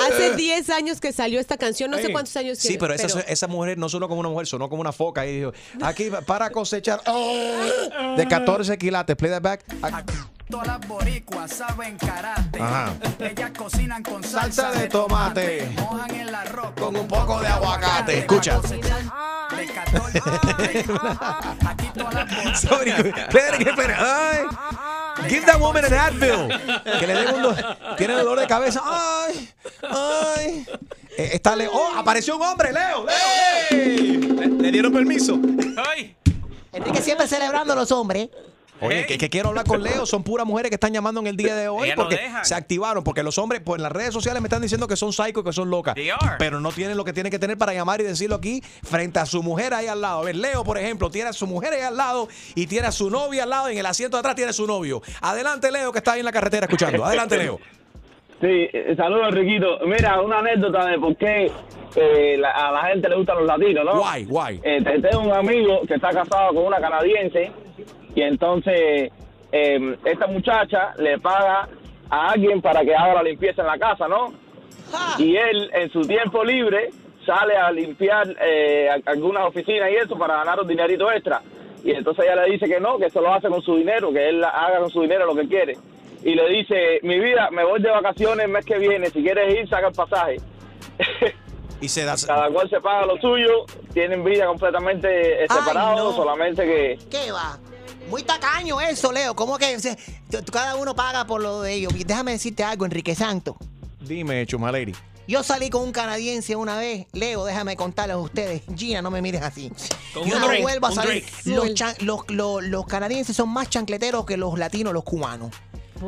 Hace 10 años que salió esta canción, no sé cuántos años Sí, tiene, pero esa, esa mujer no sonó como una mujer, sonó como una foca y dijo, [laughs] aquí para cosechar oh, de 14 quilates. Play that back. Aquí todas las boricuas saben karate. Ajá. Ellas cocinan con salsa, Salsa de tomate. Mojan el arroz Con un poco de aguacate. Escucha. de 14 [laughs] Aquí todas las boricuas Sorry, espera, espera. Ay. Give that woman an Advil. Que le dé un Tiene dolor de cabeza. Ay, ay. Eh, está Leo. Oh, apareció un hombre, Leo. Leo. Le, le dieron permiso. Enrique siempre celebrando a los hombres. Oye, que, que quiero hablar con Leo. Son puras mujeres que están llamando en el día de hoy Ellas no porque dejan. se activaron. Porque los hombres, pues en las redes sociales me están diciendo que son psychos, que son locas. Pero no tienen lo que tienen que tener para llamar y decirlo aquí frente a su mujer ahí al lado. A ver, Leo, por ejemplo, tiene a su mujer ahí al lado y tiene a su novia al lado y en el asiento de atrás tiene a su novio. Adelante, Leo, que está ahí en la carretera escuchando. Adelante, Leo. Sí, eh, saludos, Enriquito. Mira, una anécdota de por qué eh, la- a la gente le gustan los latinos, ¿no? Guay, guay. Eh, te- tengo un amigo que está casado con una canadiense y entonces eh, esta muchacha le paga a alguien para que haga la limpieza en la casa, ¿no? Y él en su tiempo libre sale a limpiar eh, algunas oficinas y eso para ganar un dinerito extra. Y entonces ella le dice que no, que eso lo hace con su dinero, que él haga con su dinero lo que quiere. Y le dice, mi vida, me voy de vacaciones el mes que viene, si quieres ir, saca el pasaje. Y se da. [laughs] Cada cual se paga lo suyo, tienen vida completamente separados, no. solamente que... ¿Qué va? Muy tacaño eso, Leo. ¿Cómo que cada uno paga por lo de ellos? Déjame decirte algo, Enrique Santo. Dime, Chumaleri. Yo salí con un canadiense una vez. Leo, déjame contarles a ustedes. Gina, no me mires así. Con Yo no Drake, vuelvo a salir. Los- los canadienses son más chancleteros que los latinos, los cubanos.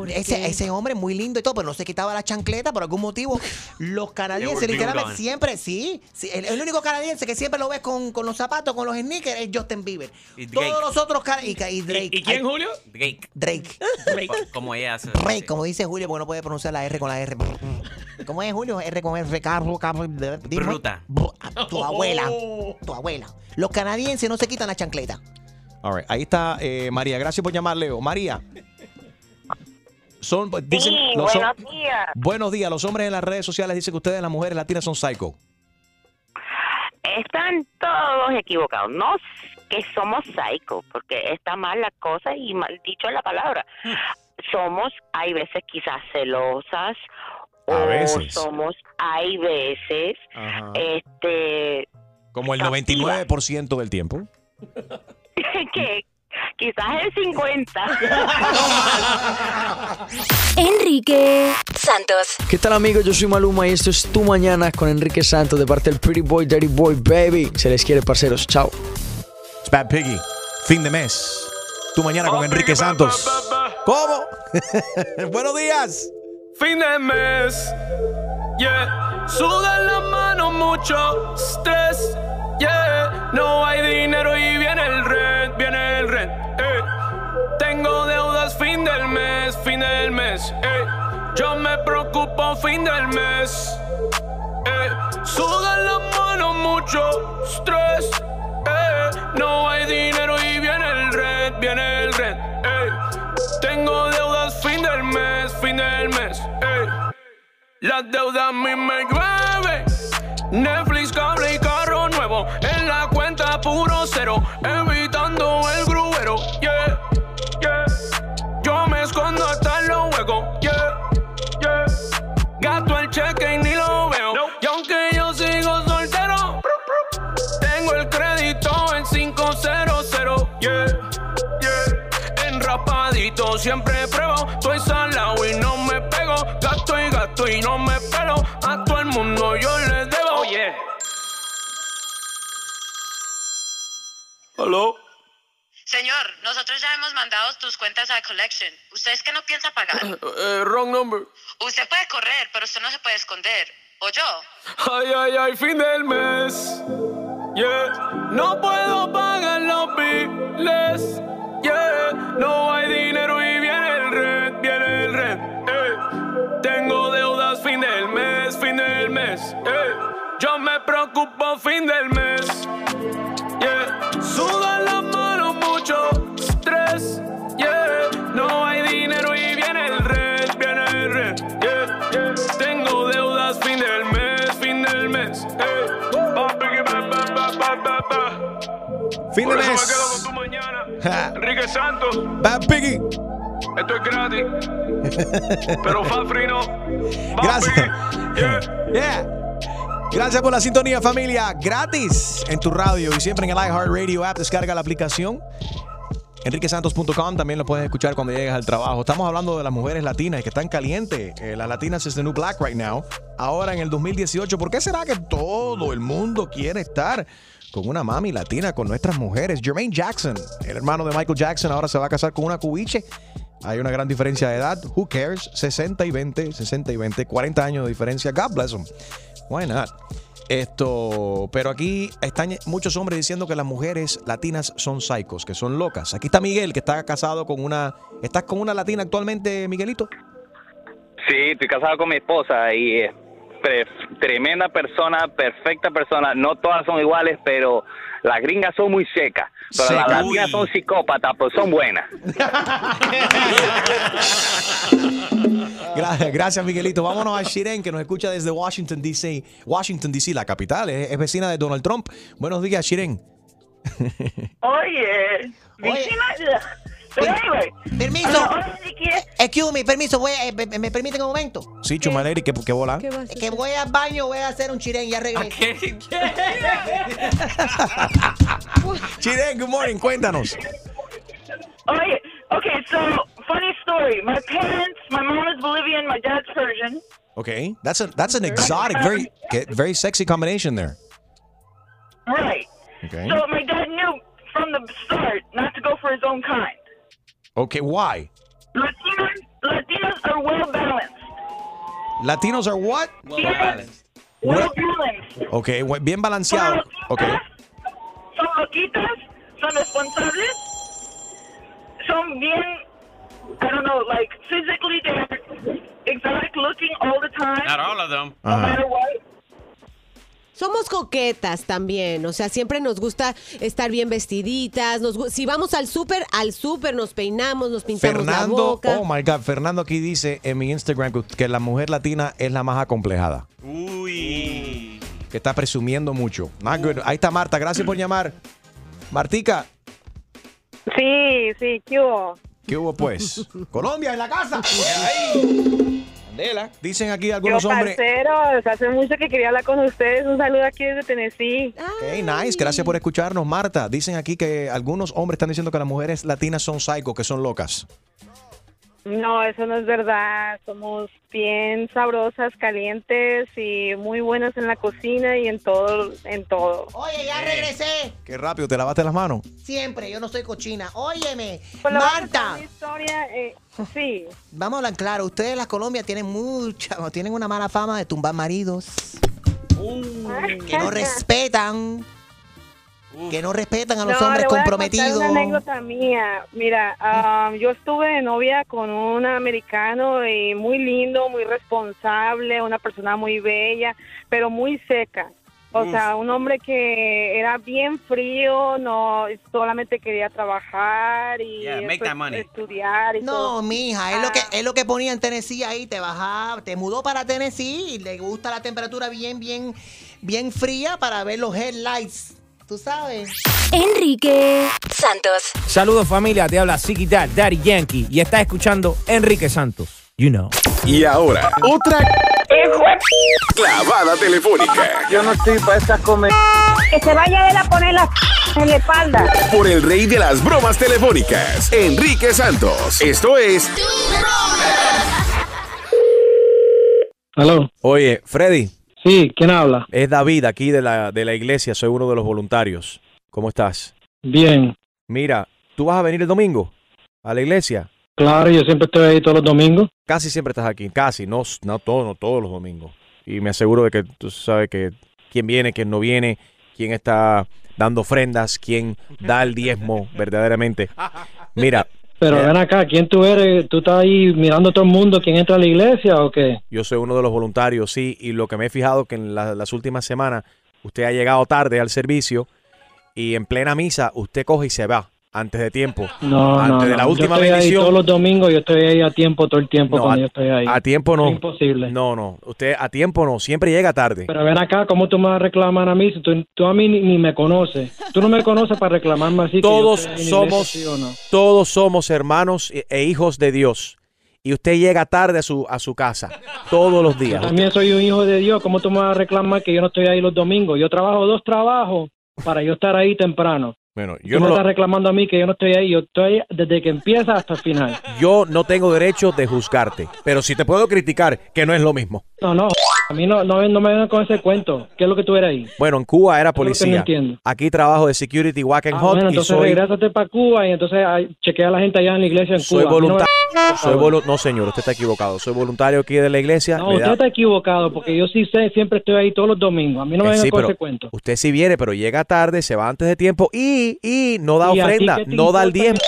Ese, qué? ese hombre muy lindo y todo, pero no se quitaba la chancleta por algún motivo. Los canadienses literalmente siempre, sí, sí, el, el único canadiense que siempre lo ves con, con los zapatos, con los sneakers, es Justin Bieber. Y Drake. Todos los otros cana- y, y Drake. ¿Y quién, Julio? Drake. Drake. Como ella hace. Drake, como dice Julio, porque no puede pronunciar la R con la R. ¿Cómo es Julio? R con R, carro, carro. dime. Bruta. Bru- Tu abuela. Tu abuela. Los canadienses no se quitan la chancleta. All right, Ahí está eh, María. Gracias por llamar, Leo. María. Son, dicen, Sí, los buenos días. Buenos días. Los hombres en las redes sociales dicen que ustedes, las mujeres latinas, son psycho. Están todos equivocados. No que somos psycho, porque está mal la cosa y mal dicho la palabra. Somos, hay veces quizás celosas, A o veces. somos, hay veces, Ajá. este, Como el 99% del tiempo. [laughs] que quizás el 50. Enrique Santos. ¿Qué tal amigos? Yo soy Maluma y esto es Tu Mañana con Enrique Santos de parte del Pretty Boy, Dirty Boy, Baby. Se les quiere, parceros. Chao. It's Bad Piggy. Fin de mes. Tu mañana con Enrique Santos. ¿Cómo? [laughs] Buenos días. Fin de mes, yeah. Sudan las manos mucho estrés, yeah. No hay dinero y viene el rent, viene el rent, eh. Tengo deudas fin del mes, fin del mes, eh. Yo me preocupo fin del mes, eh. Sudan las manos mucho estrés, eh. No hay dinero y viene el rent, viene el rent, eh. Tengo deudas fin del mes, fin del mes, ey. Las deudas a mí me llueve. Netflix, cable y carro nuevo. En la cuenta puro cero. Evitando el gruero, yeah, yeah. Yo me escondo hasta los huecos, yeah, yeah. Gasto el cheque y ni lo veo. Y aunque yo sigo soltero, tengo el crédito en 500, yeah, yeah. Enrapadito siempre pruebo, estoy salado y no me pego. Gasto y gasto y no me pelo. A todo el mundo yo le debo. Oye. ¿Aló? Señor, nosotros ya hemos mandado tus cuentas a Collection. ¿Usted es que no piensa pagar? Eh, wrong number. Usted puede correr, pero usted no se puede esconder. ¿O yo? Ay, ay, ay, fin del mes. Yeah. No puedo pagar los biles. Yeah. No hay dinero y viene el rent, viene el rent. eh. Tengo deudas fin del mes, fin del mes. eh. Yo me preocupo fin del mes. Yeah. Sudan las manos mucho estrés. Yeah. No hay dinero y viene el rent, viene el rent. Yeah, yeah. Tengo deudas fin del mes, fin del mes. Fin de mes. me quedo con tu mañana. Ja. Enrique Santos. Bad Piggy. Esto es gratis. [laughs] Pero Fafri no. Gracias. Yeah. [laughs] Gracias por la sintonía, familia. Gratis en tu radio y siempre en el iHeartRadio app. Descarga la aplicación. EnriqueSantos.com también lo puedes escuchar cuando llegues al trabajo. Estamos hablando de las mujeres latinas que están calientes. Eh, las latinas es the new black right now. Ahora en el 2018, ¿por qué será que todo el mundo quiere estar con una mami latina, con nuestras mujeres? Jermaine Jackson, el hermano de Michael Jackson, ahora se va a casar con una cubiche. Hay una gran diferencia de edad. Who cares? 60 y 20, 60 y 20, 40 años de diferencia. God bless them. Why? Esto, pero aquí están muchos hombres diciendo que las mujeres latinas son psicos, que son locas. Aquí está Miguel, que está casado con una. ¿Estás con una latina actualmente, Miguelito? Sí, estoy casado con mi esposa y es tremenda persona, perfecta persona. No todas son iguales, pero las gringas son muy secas. Pero las latinas son psicópatas, pues son buenas. [laughs] Gra- Gracias, Miguelito. Vámonos a Shiren, que nos escucha desde Washington, D.C. Washington, D.C., la capital. Es, es vecina de Donald Trump. Buenos días, Shiren. Oye, vecina. Pero anyway, Permiso. ahora sí que- Excuse me, permiso, voy a- eh, me, me permiten un momento. Sí, Chumaleri, ¿qué, qué bola? Que voy al baño, voy a hacer un chirén y ya regreso. [laughs] Shiren, good morning, cuéntanos. Oye, okay, so funny story. My parents, my mom is Bolivian, my dad's Persian. Okay, that's a that's an exotic, very very sexy combination there. Right. Okay. So my dad knew from the start not to go for his own kind. Okay, why? Latinos, Latinos are well balanced. Latinos are what? Well balanced. Well balanced. Okay, bien balanceado. Okay. Son loquitas, son responsables, son bien, I don't know, like physically they're exotic looking all the time. Not all of them. Uh-huh. No uh -huh. matter what. Somos coquetas también, o sea, siempre nos gusta estar bien vestiditas. Nos, gu- si vamos al súper, al súper nos peinamos, nos pintamos la Fernando, boca. oh my God, Fernando aquí dice en mi Instagram que, que la mujer latina es la más acomplejada. Uy. Que está presumiendo mucho. Not good. Ahí está Marta, gracias por llamar. Martica, Sí, sí, ¿qué hubo? ¿qué hubo pues? [laughs] Colombia en la casa. Candela. Dicen aquí Yo, algunos hombres. parceros, hace mucho que quería hablar con ustedes. Un saludo aquí desde Tennessee. Hey, nice, gracias por escucharnos, Marta. Dicen aquí que algunos hombres están diciendo que las mujeres latinas son psycho, que son locas. No, eso no es verdad. Somos bien sabrosas, calientes y muy buenas en la cocina y en todo, en todo. Oye, ya regresé. Qué rápido, ¿te lavaste las manos? Siempre, yo no soy cochina. Óyeme, Pues Marta. historia, eh, sí. [laughs] Vamos a hablar claro. Ustedes en la Colombia tienen mucha, tienen una mala fama de tumbar maridos. Que no respetan. Que no respetan a los No, hombres le voy a comprometidos. contar una anécdota mía. Mira, ah, yo estuve de novia con un americano y muy lindo, muy responsable, una persona muy bella, pero muy seca. O Uf. sea, un hombre que era bien frío, no solamente quería trabajar y Yeah, pues, estudiar y todo. No, mija, es lo que Ah. es lo que ponía en Tennessee ahí, te bajaba, te mudó para Tennessee y le gusta la temperatura bien, bien, bien fría para ver los headlights. ¿Tú sabes? Enrique Santos. Saludos familia, te habla Dad, Daddy Yankee y estás escuchando Enrique Santos. You know. Y ahora, otra clavada telefónica Yo no estoy para estas comer. Que se vaya él a poner la en la espalda. por el rey de las bromas telefónicas, Enrique Santos. Esto es Aló. Oye, Freddy. Sí, ¿quién habla? Es David, aquí de la, de la iglesia, soy uno de los voluntarios. ¿Cómo estás? Bien. Mira, ¿tú vas a venir el domingo a la iglesia? Claro, yo siempre estoy ahí todos los domingos. Casi siempre estás aquí, casi, no, no todos, no todos los domingos. Y me aseguro de que tú sabes que quién viene, quién no viene, quién está dando ofrendas, quién da el diezmo verdaderamente. Mira, Pero ven acá, ¿quién tú eres? ¿Tú estás ahí mirando a todo el mundo quién entra a la iglesia o qué? yo soy uno de los voluntarios, sí, y lo que me he fijado que en la- las últimas semanas usted ha llegado tarde al servicio y en plena misa usted coge y se va antes de tiempo. No, antes no, de la no. última yo estoy ahí todos los domingos, yo estoy ahí a tiempo todo el tiempo No, cuando a- yo estoy ahí. A tiempo no. Es imposible. No, no. Usted a tiempo no. Siempre llega tarde. Pero ven acá, ¿cómo tú me vas a reclamar a mí si tú, tú a mí ni, ni me conoces? Tú no me conoces para reclamarme así. Todos somos, todos somos hermanos e, e hijos de Dios. Y usted llega tarde a su, a su casa. Todos los Yo días. también soy un hijo de Dios. ¿Cómo tú me vas a reclamar que yo no estoy ahí los domingos? Yo trabajo dos trabajos para yo estar ahí temprano. Bueno, Yo yo me no, estás reclamando a mí que yo no estoy ahí. Yo estoy desde que empieza hasta el final. yo no tengo derecho de juzgarte. Pero sí te puedo criticar, que no es lo mismo. No, no. A mí no, no, no me vengan con ese cuento. ¿Qué es lo que tú eres ahí? Bueno, en Cuba era no policía. entiendo. Aquí trabajo de security, walk and Ah, hot bueno, y entonces soy, regrésate para Cuba y entonces chequea a la gente allá en la iglesia en soy Cuba. No voluntario. Soy volu- no, señor, usted está equivocado. Soy voluntario aquí de la iglesia. No, usted da- está equivocado porque yo sí sé, siempre estoy ahí todos los domingos. A mí no me Eh, vengan sí, con ese cuento. Usted sí viene, pero llega tarde, se va antes de tiempo y, y no da ¿Y a ti ofrenda, no da el diezmo.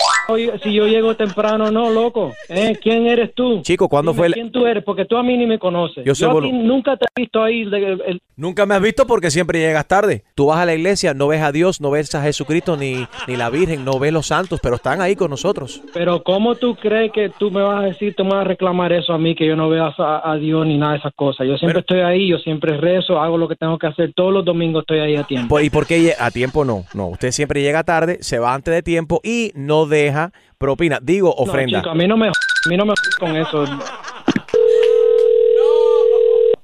Si yo llego temprano, no, loco. ¿Eh? ¿Quién eres tú? Chico, ¿cuándo Dime fue el- ¿Quién tú eres? Porque tú a mí ni me conoces. Yo soy a ti nunca te he visto ahí. el- Nunca me has visto porque siempre llegas tarde. Tú vas a la iglesia, no ves a Dios, no ves a Jesucristo ni, ni la Virgen, no ves los santos, pero están ahí con nosotros. Pero ¿cómo tú crees que tú me vas a decir, tú me vas a reclamar eso a mí, que yo no veo a, a Dios ni nada de esas cosas? Yo siempre estoy ahí, yo siempre rezo, hago lo que tengo que hacer. Todos los domingos estoy ahí a tiempo. Por- ¿Y por qué a tiempo no? No, usted siempre llega tarde, se va antes de tiempo y no deja propina, digo ofrenda. No, chico, a mí no me, a mí no me con eso. [laughs]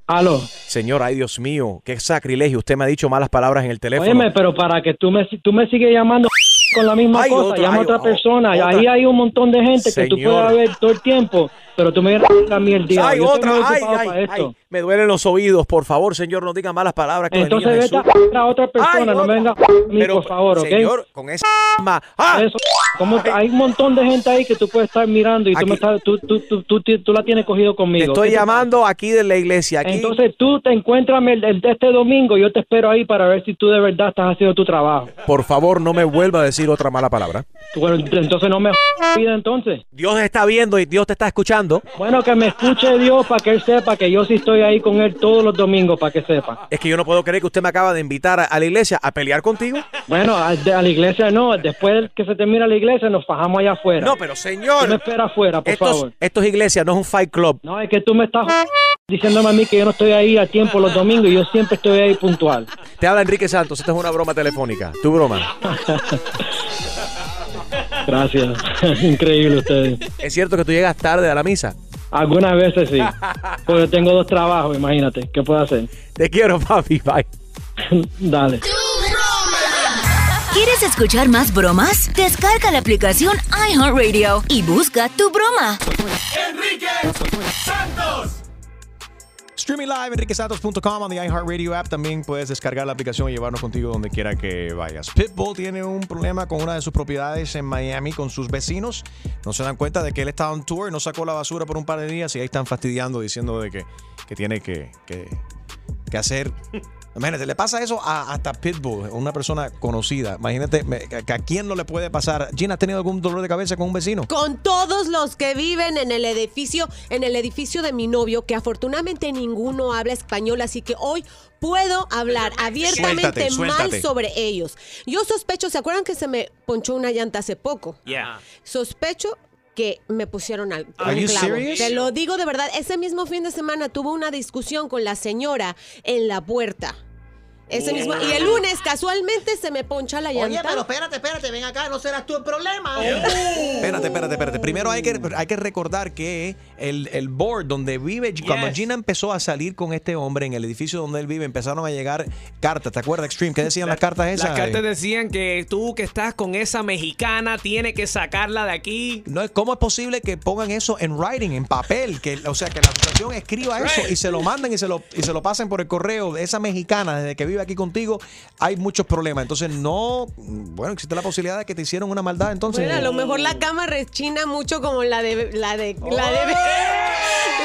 Aló. Señor, ay Dios mío, qué sacrilegio. Usted me ha dicho malas palabras en el teléfono. Óyeme, pero para que tú me, tú me sigues llamando [laughs] con la misma Ay, cosa, otra, llama ay, a otra persona. otra. Ahí hay un montón de gente que tú puedes ver todo el tiempo, pero tú me a mí el día. Ay, Yo estoy otra, ay, ay, para esto. ay. Me duelen los oídos. Por favor, señor, no diga malas palabras. Entonces vete a otra persona, Ay, no me venga a mí, Pero, por favor, ¿ok? señor, con esa ¡Ah! Eso, como hay un montón de gente ahí que tú puedes estar mirando y tú, me estás, tú, tú, tú, tú, la tienes cogido Te conmigo. estoy ¿Qué te llamando aquí de la iglesia. Aquí. Entonces tú te encuentras el, el este domingo, yo te espero ahí para ver si tú de verdad estás haciendo tu trabajo. Por favor, no me vuelva a decir otra mala palabra. Bueno, entonces no me pida entonces. Dios está viendo y Dios te está escuchando. Bueno, que me escuche Dios para que él sepa que yo sí estoy ahí con él todos los domingos, para que sepa. Es que yo no puedo creer que usted me acaba de invitar a, a la iglesia a pelear contigo. Bueno, a, la iglesia no, después que se termina la iglesia nos fajamos allá afuera. No, pero señor. Me espera afuera, por favor. esto es iglesia, no es un fight club. No, es que tú me estás [laughs] diciéndome a mí que yo no estoy ahí a tiempo los domingos y yo siempre estoy ahí puntual. Te habla Enrique Santos. Esta es una broma telefónica. Tu broma. [laughs] Gracias. [laughs] Increíble ustedes. ¿Es cierto que tú llegas tarde a la misa? Algunas veces sí. [laughs] Porque tengo dos trabajos, imagínate. ¿Qué puedo hacer? Te quiero, papi. Bye. [laughs] Dale. ¿Quieres escuchar más bromas? Descarga la aplicación iHeartRadio y busca tu broma. Enrique Santos. Streaming live, enriquesantos.com, on the iHeartRadio app. También puedes descargar la aplicación y llevarnos contigo donde quiera que vayas. Pitbull tiene un problema con una de sus propiedades en Miami con sus vecinos. No se dan cuenta de que él está on tour, no sacó la basura por un par de días y ahí están fastidiando diciendo de que, que tiene que, que, que hacer. Imagínate, le pasa eso a, hasta Pitbull, una persona conocida. Imagínate, me- que a quién no le puede pasar. Gina, ¿has tenido algún dolor de cabeza con un vecino? Con todos los que viven en el edificio, en el edificio de mi novio, que afortunadamente ninguno habla español, así que hoy puedo hablar abiertamente Suéltate, mal suéltate. sobre ellos. Yo sospecho, ¿se acuerdan que se me ponchó una llanta hace poco? Yeah. Sospecho que me pusieron al un clavo. Te lo digo de verdad. Ese mismo fin de semana tuve una discusión con la señora en la puerta. Ese mismo. Y el lunes, casualmente, se me poncha la llanta. Oye, pero espérate, espérate, ven acá, no serás tú el problema. Espérate, espérate, espérate. Primero hay que, hay que recordar que el, el board donde vive, cuando Yes. Gina empezó a salir con este hombre en el edificio donde él vive, empezaron a llegar cartas. ¿Te acuerdas, Extreme? ¿Qué decían las cartas esas? Las cartas decían que tú que estás con esa mexicana tienes que sacarla de aquí. No, ¿Cómo es posible que pongan eso en writing, en papel? Que, o sea, que la asociación escriba eso y se lo manden y se lo, y se lo pasen por el correo. Esa mexicana, desde que vive aquí contigo, hay muchos problemas. Entonces, no. Bueno, existe la posibilidad de que te hicieron una maldad. Entonces, Bueno, a lo mejor la cama rechina mucho como la de la de la de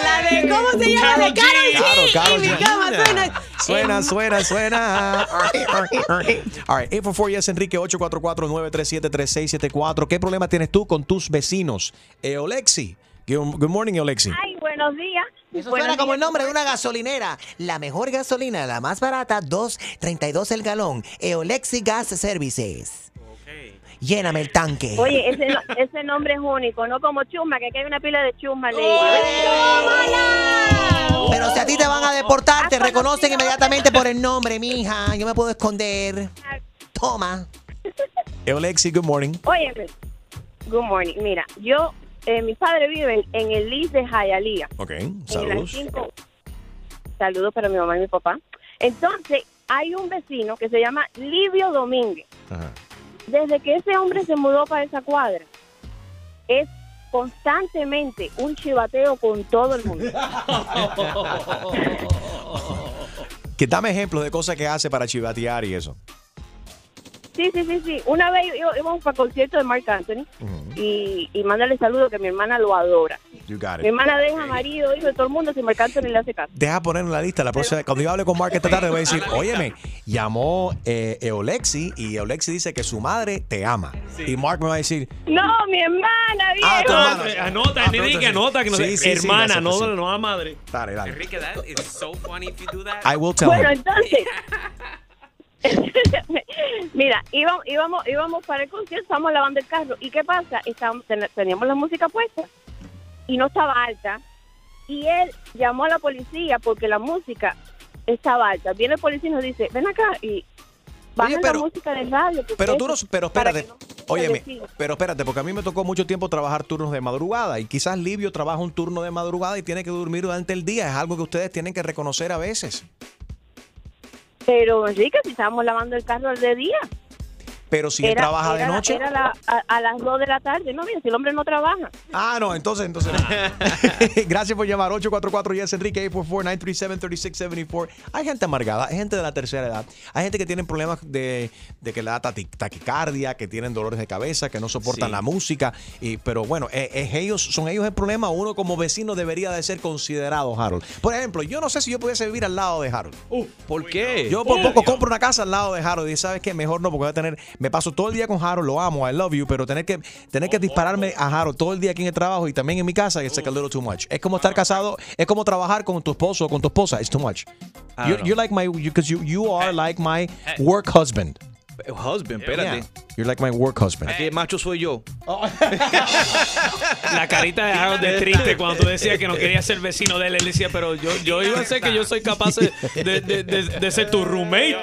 la de ¿cómo se llama? de Karol G. Claro, Karol y mi cama suena Suena, suena, suena. [laughs] All right, 844 yes Enrique 844-937-3674. ¿Qué problema tienes tú con tus vecinos? Eolexi. Good good morning, Eolexi. Ay, buenos días. Eso Buenos suena como el nombre de una gasolinera. La mejor gasolina, la más barata, 2.32 el galón. Eolexi Gas Services. Lléname el tanque. Oye, ese, no- ese nombre es único, no como chusma, que aquí hay una pila de chusma. le Pero si a ti te van a deportar, te reconocen inmediatamente por el nombre, mija. Yo me puedo esconder. Toma. [laughs] Eolexi, good morning. Óyeme, good morning. Mira, yo, eh, mis padres viven en el Lis de Hialeah. Ok, saludos. cinco- Saludos para mi mamá y mi papá. Entonces, hay un vecino que se llama Livio Domínguez. Ajá. Desde que ese hombre se mudó para esa cuadra, es constantemente un chivateo con todo el mundo. [laughs] Que dame ejemplos de cosas que hace para chivatear y eso. Sí, sí, sí, sí. Una vez yo- íbamos para el concierto de Mark Anthony y, y mándale saludo que mi hermana lo adora. You got Mi it. hermana deja marido, hijo de todo el mundo si Mark Anthony le hace caso. Deja poner en la lista la próxima. Cuando yo hable con Mark esta tarde, voy a decir: Óyeme, llamó eh, Eolexi y Eolexi dice que su madre te ama. Y Mark me va a decir: No, mi hermana, Ah, tu viejo. hermana. Anota, Ah, ni no, di que entonces- anota, que no Sí, sé. sí, hermana, no, sí. no a madre. Dale, dale. Enrique, that is so funny if you do that. I will tell Bueno, entonces, [laughs] [laughs] mira, íbamos, íbamos, íbamos para el concierto, estábamos lavando el carro. ¿Y qué pasa? Estábamos, ten- teníamos la música puesta y no estaba alta. Y él llamó a la policía porque la música estaba alta. Viene el policía y nos dice, ven acá y baja pero- la música del radio. Pero tú no, pero espérate, no- óyeme, pero espérate, porque a mí me tocó mucho tiempo trabajar turnos de madrugada y quizás Livio trabaja un turno de madrugada y tiene que dormir durante el día. Es algo que ustedes tienen que reconocer a veces. Pero Enrique, si estábamos lavando el carro al de día. Pero si él Era- trabaja de noche. Era la- a, a las 2 de la tarde. No, bien, si el hombre no trabaja. Ah, no, entonces, entonces. [laughs] [laughs] Gracias por llamar. 844 Yes Enrique 844-937-3674. Hay gente amargada, hay gente de la tercera edad, hay gente que tiene problemas de, de que le da taquicardia, que tienen dolores de cabeza, que no soportan Sí. la música. Y, pero bueno, eh, es ellos, son ellos el problema. Uno como vecino debería de ser considerado, Harold. Por ejemplo, yo no sé si yo pudiese vivir al lado de Harold. ¿Por qué? Yo por poco compro una casa al lado de Harold y sabes que mejor no porque voy a tener me paso todo el día con Harold, lo amo, I love you, pero tener que tener que dispararme a Harold todo el día aquí en el trabajo y también en mi casa es like a little too much. Es como estar casado, es como trabajar con tu esposo o con tu esposa, it's too much. You, don't you're like my because you you are like my work husband. Husband, espérate. Yeah. You're like my work husband. Aquí el macho soy yo. [laughs] La carita de Harold de triste cuando tú decías que no quería ser vecino de él. Él decía, pero yo, yo iba a ser que yo soy capaz de, de- de- de- de ser tu roommate.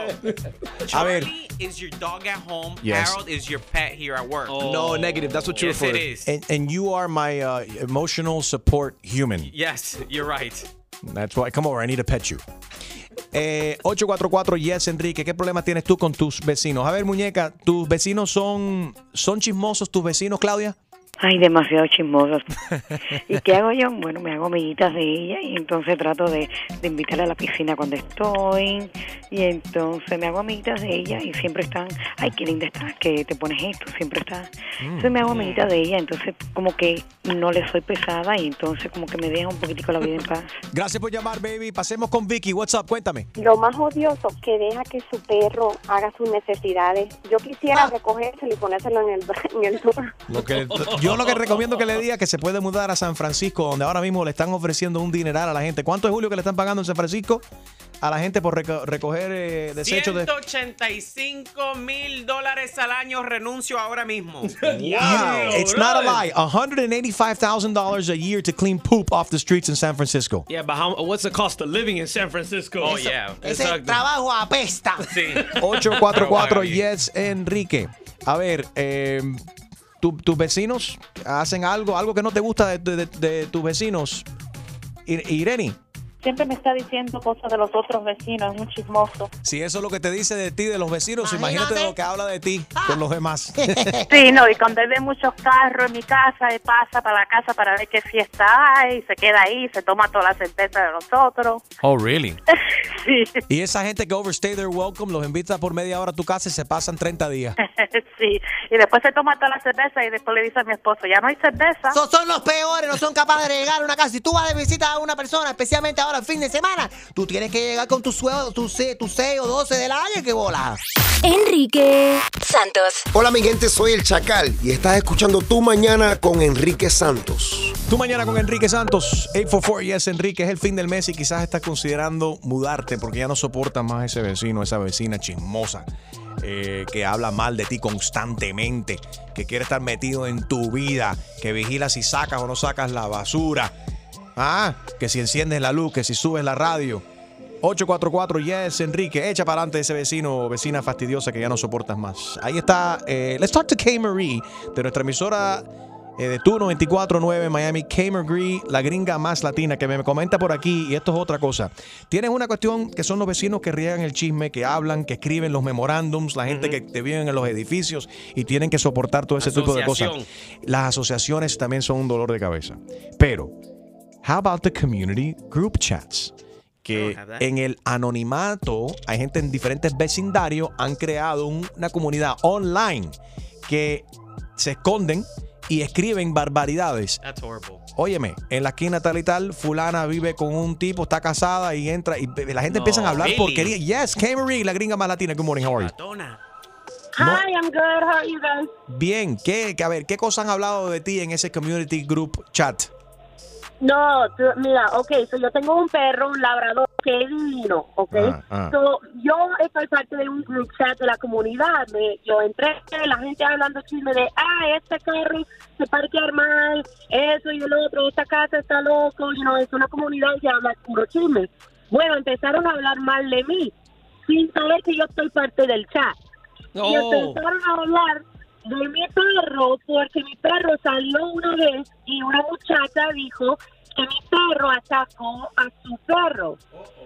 A ver. Is your dog at home. Yes. Harold is your pet here at work. No, negative. That's what you're yes, refer. it is. And, and you are my uh, emotional support human. Yes, you're right. That's why. Come over, I need to pet you. Eh, 844 Yes Enrique, ¿qué problema tienes tú con tus vecinos? A ver, muñeca, ¿tus vecinos son, son chismosos tus vecinos, Claudia? Ay, demasiado chismosos. [laughs] ¿Y qué hago yo? Bueno, me hago amiguitas de ella y entonces trato de, de invitarla a la piscina cuando estoy. Y entonces me hago amiguitas de ella y siempre están, ay, qué linda estás, que te pones esto, siempre estás. Entonces me hago amiguitas de ella, entonces como que no le soy pesada y entonces como que me deja un poquitico la vida en paz. Gracias por llamar, baby. Pasemos con Vicky. What's up? Cuéntame. Lo más odioso, que deja que su perro haga sus necesidades. Yo quisiera recogérselo y ponérselo en el, en el Lo que, [laughs] yo lo que [laughs] recomiendo que le diga que se puede mudar a San Francisco, donde ahora mismo le están ofreciendo un dineral a la gente. ¿Cuánto es Julio que le están pagando en San Francisco a la gente por reco- recoger eh, desechos de... 185 mil dólares al año renuncio ahora mismo. [laughs] It's not a lie. $185,000 a year to clean poop off the streets in San Francisco. Yeah, but how, what's the cost of living in San Francisco? Oh, yeah. Ese trabajo apesta. Sí. [laughs] 844 Yes Enrique. A ver, eh, ¿tu- ¿tus vecinos hacen algo, algo que no te gusta de, de- de- tus vecinos? Ir- Irene, Siempre me está diciendo cosas de los otros vecinos, es un chismoso. si eso es lo que te dice de ti, de los vecinos, imagínate lo que habla de ti con los demás. [laughs] Sí, [laughs] no, y cuando él ve muchos carros en mi casa, él pasa para la casa para ver qué fiesta hay, se queda ahí, se toma toda la cerveza de nosotros. Oh, really? [laughs] Sí, Y esa gente que overstay their welcome los invita por media hora a tu casa y se pasan 30 días. sí. Y después se toma toda la cerveza y después le dice a mi esposo, ya no hay cerveza. So- son los peores, no son capaces de llegar a una casa. Si tú vas de visita a una persona, especialmente ahora el fin de semana, tú tienes que llegar con tu sueldo, tu 6 tu seis o 12 del año, que bola. Enrique Santos. Hola mi gente, soy el Chacal y estás escuchando Tu Mañana con Enrique Santos. Tu mañana con Enrique Santos, 844 Yes Enrique, es el fin del mes y quizás estás considerando mudarte porque ya no soportas más ese vecino, esa vecina chismosa. eh, que habla mal de ti constantemente, que quiere estar metido en tu vida, que vigila si sacas o no sacas la basura. Ah, que si enciendes la luz, que si subes la radio. 844 Yes Enrique, echa para adelante ese vecino o vecina fastidiosa que ya no soportas más. Ahí está, eh, let's talk to K. Marie de nuestra emisora eh, de Tu 949 Miami, K. Marie, la gringa más latina, que me comenta por aquí, y esto es otra cosa. Tienes una cuestión que son los vecinos que riegan el chisme, que hablan, que escriben los memorándums, la gente que te viven en los edificios y tienen que soportar todo ese tipo de cosas. Las asociaciones también son un dolor de cabeza. Pero, how about the community group chats? que en el anonimato hay gente en diferentes vecindarios han creado un- una comunidad online que se esconden y escriben barbaridades. That's horrible. Óyeme, en la esquina tal y tal, fulana vive con un tipo, está casada y entra y la gente No, empieza a hablar really? porquería. Yes. Marie, la gringa más latina. Good morning, how are you? Hi, I'm good. How are you guys? Bien, ¿qué, a ver, ¿qué cosas han hablado de ti en ese community group chat? No, tú- mira, ok, so yo tengo un perro, un labrador, que es divino, ok. Ah, ah. So, yo estoy parte de un group chat de la comunidad. Me- yo entré, la gente hablando chisme de, ah, este carro se parquear mal, eso y el otro, esta casa está loco, you know, es una comunidad que habla puro chisme. Bueno, empezaron a hablar mal de mí, sin saber que yo estoy parte del chat. Y empezaron a hablar de mi perro porque mi perro salió una vez y una muchacha dijo que mi perro atacó a su perro.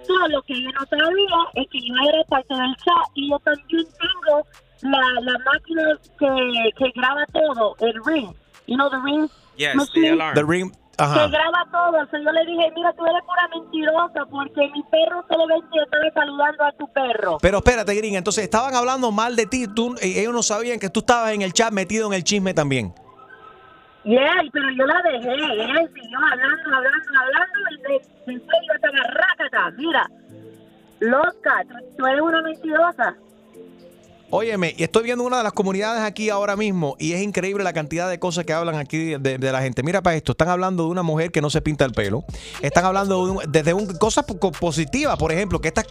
Todo lo que yo no sabía es que yo era parte del chat y yo también tengo la, la máquina que, que graba todo, el ring. You know the ring? Yes, machine? the alarm. The ring. Que graba todo. O sea, yo le dije, mira, tú eres pura mentirosa porque mi perro solamente estaba saludando a tu perro. Pero espérate, gringa. Entonces estaban hablando mal de ti. Tú, eh, ellos no sabían que tú estabas en el chat metido en el chisme también. Yeah, pero yo la dejé. Él siguió hablando, hablando, hablando y de, después yo te agarrácata. Mira, loca, tú, tú eres una mentirosa. Óyeme, y estoy viendo una de las comunidades aquí ahora mismo y es increíble la cantidad de cosas que hablan aquí de, la gente. Mira para esto, están hablando de una mujer que no se pinta el pelo. Están hablando de un- desde un, cosas po- positivas, por ejemplo, que estas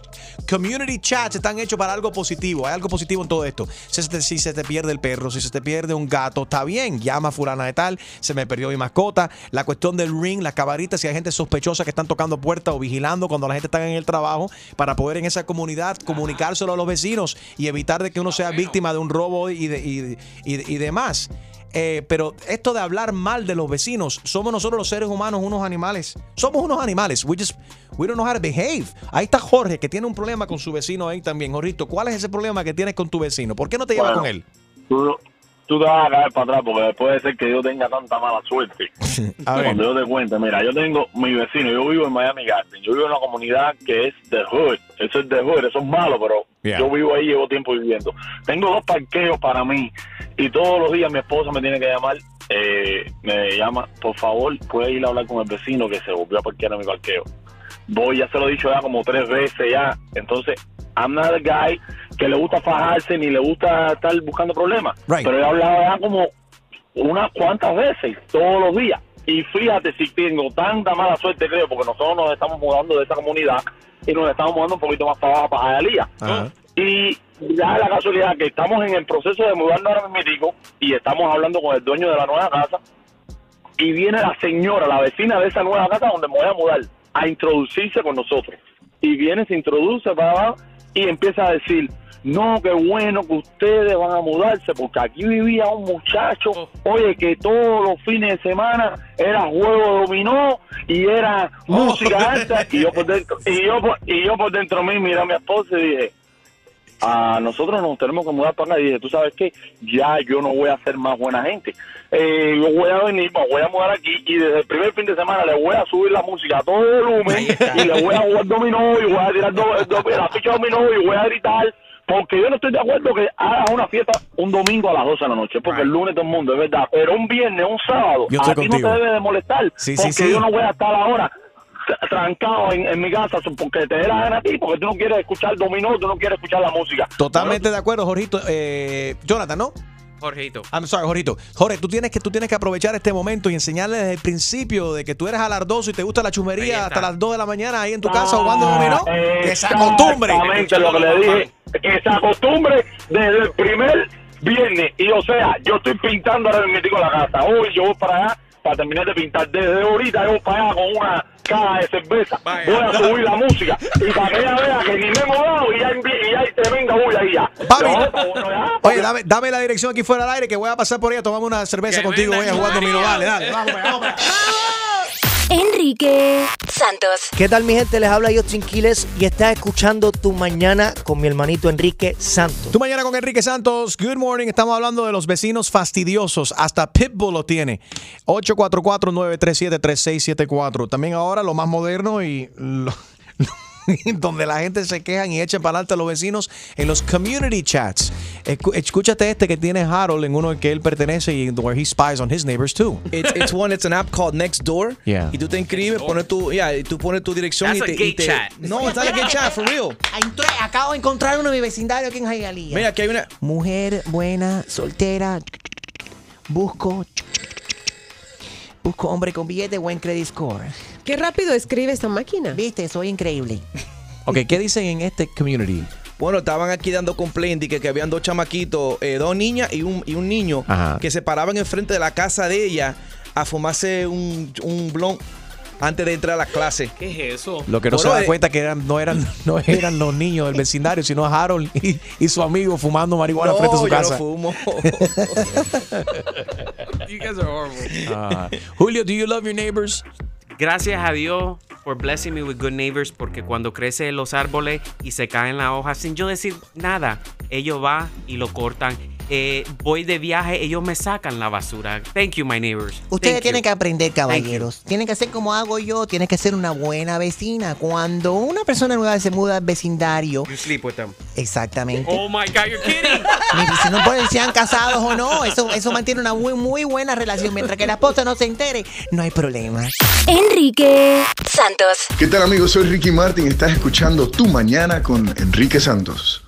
community chats están hechos para algo positivo. Hay algo positivo en todo esto. Si se, te, si se te pierde el perro, si se te pierde un gato, está bien, llama a fulana de tal, se me perdió mi mascota. La cuestión del ring, las cabaritas, si hay gente sospechosa que están tocando puertas o vigilando cuando la gente está en el trabajo para poder en esa comunidad comunicárselo a los vecinos y evitar de que uno sea víctima de un robo y, de- y, y- y demás. Eh, pero esto de hablar mal de los vecinos, somos nosotros los seres humanos unos animales. Somos unos animales. We just, we don't know how to behave. Ahí está Jorge, que tiene un problema con su vecino ahí también. Jorrito, ¿cuál es ese problema que tienes con tu vecino? ¿Por qué no te llevas con él? Tú, tú te vas a caer para atrás porque puede ser que yo tenga tanta mala suerte. [laughs] A ver. Cuando yo te cuente, mira, yo tengo mi vecino, yo vivo en Miami Garden, yo vivo en una comunidad que es de hood, eso es de hood, eso es malo, pero Yeah. yo vivo ahí, llevo tiempo viviendo. Tengo dos parqueos para mí y todos los días mi esposa me tiene que llamar, eh, me llama, por favor, puede ir a hablar con el vecino que se volvió a parquear en mi parqueo. Voy, ya se lo he dicho ya como tres veces ya, entonces, I'm not a guy que le gusta fajarse ni le gusta estar buscando problemas, Right. pero he hablado ya como unas cuantas veces, todos los días. Y fíjate si tengo tanta mala suerte, creo, porque nosotros nos estamos mudando de esa comunidad y nos estamos mudando un poquito más para abajo, para Hialeah. Ajá. Y ya la casualidad que estamos en el proceso de mudarnos ahora mismo y estamos hablando con el dueño de la nueva casa y viene la señora, la vecina de esa nueva casa donde me voy a mudar, a introducirse con nosotros. Y viene, se introduce para abajo y empieza a decir, no, qué bueno que ustedes van a mudarse, porque aquí vivía un muchacho, oye, que todos los fines de semana era juego dominó y era música alta, y yo por [laughs] dentro, y yo por, y yo por dentro de mí, mira a mi esposa y dije, a nosotros nos tenemos que mudar para acá. Y dije, tú sabes qué, ya yo no voy a ser más buena gente. Eh, yo voy a venir, me voy a mudar aquí y desde el primer fin de semana le voy a subir la música a todo volumen y le voy a jugar dominó y voy a tirar do- do- la ficha dominó y voy a gritar. Porque yo no estoy de acuerdo que hagas una fiesta un domingo a las 12 de la noche, porque el lunes todo el mundo, es verdad. Pero un viernes, un sábado, Yo a ti no te debe de molestar, Sí, porque sí. yo no voy a estar ahora trancado en, en mi casa porque te dé la gana a ti, porque tú no quieres escuchar dominó, tú no quieres escuchar la música. Totalmente de acuerdo, Jorgito. Eh, Jonathan, ¿no? Jorgito. I'm sorry, Jorgito. Jorge, tú tienes que tú tienes que aprovechar este momento y enseñarle desde el principio de que tú eres alardoso y te gusta la chumería hasta las 2 de la mañana ahí en tu casa jugando dominó. Que se acostumbre. Exactamente lo que le dije, que se acostumbre desde el primer viernes. Y o sea, yo estoy pintando ahora mismo la casa. Hoy yo voy para allá para terminar de pintar. Desde ahorita yo voy para allá con una caja de cerveza. Voy a subir la música. Y para que ella vea que ni me he mudado y ya, y ya hay tremenda bulla ahí ya. Papi, Oye, dame, dame la dirección aquí fuera del aire que voy a pasar por ahí a tomarme una cerveza contigo. Voy a jugar dominó. Dale, dale. Vamos, vamos. Enrique Santos. ¿Qué tal mi gente? Les habla Justin Quiles y estás escuchando Tu Mañana con mi hermanito Enrique Santos. Tu mañana con Enrique Santos. Good morning. Estamos hablando de los vecinos fastidiosos. Hasta Pitbull lo tiene. 844-937-3674. También ahora lo más moderno y lo- [laughs] [laughs] donde la gente se quejan y echan para adelante a los vecinos en los community chats. Escúchate este que tiene Harold en uno al que él pertenece y where he spies on his neighbors too. It's, it's one, it's an app called Nextdoor. Yeah. Y tú te inscribes, pones tu, yeah, y tú pones tu dirección That's y a te, gay y te- chat. No, it's not a gay chat, for real. Entré- acabo de encontrar uno en mi vecindario aquí en Hialeah. Mira, aquí hay una. Mujer buena, soltera. Busco. Busco hombre con billete, buen credit score. Qué rápido escribe esta máquina. Viste, soy increíble. [laughs] Ok, ¿qué dicen en este community? Bueno, estaban aquí dando complaint de que, que habían dos chamaquitos, eh, dos niñas y un, y un niño, Ajá. que se paraban enfrente de la casa de ella a fumarse un, un blon antes de entrar a la clase. ¿Qué es eso? Lo que no se da eh, cuenta que eran, no, eran, [laughs] no eran los niños del vecindario, sino Harold y, y su amigo fumando marihuana No, frente a su yo no casa. fumo. [laughs] You guys are horrible. Ah, Julio, do you love your neighbors? Gracias a Dios por blessing me with good neighbors porque cuando crecen los árboles y se caen las hojas sin yo decir nada, ellos van y lo cortan. Eh, voy de viaje, ellos me sacan la basura. Thank you, my neighbors. Ustedes Thank tienen you. que aprender, caballeros. Tienen que hacer como hago yo. Tienen que ser una buena vecina. Cuando una persona nueva se muda al vecindario, You sleep with them. exactamente. Oh my God, you're kidding. [laughs] Ni si no pueden sean casados o no, eso, eso mantiene una muy, muy buena relación. Mientras que la esposa no se entere, no hay problema. Enrique Santos. ¿Qué tal amigos? Soy Ricky Martin y estás escuchando Tu Mañana con Enrique Santos.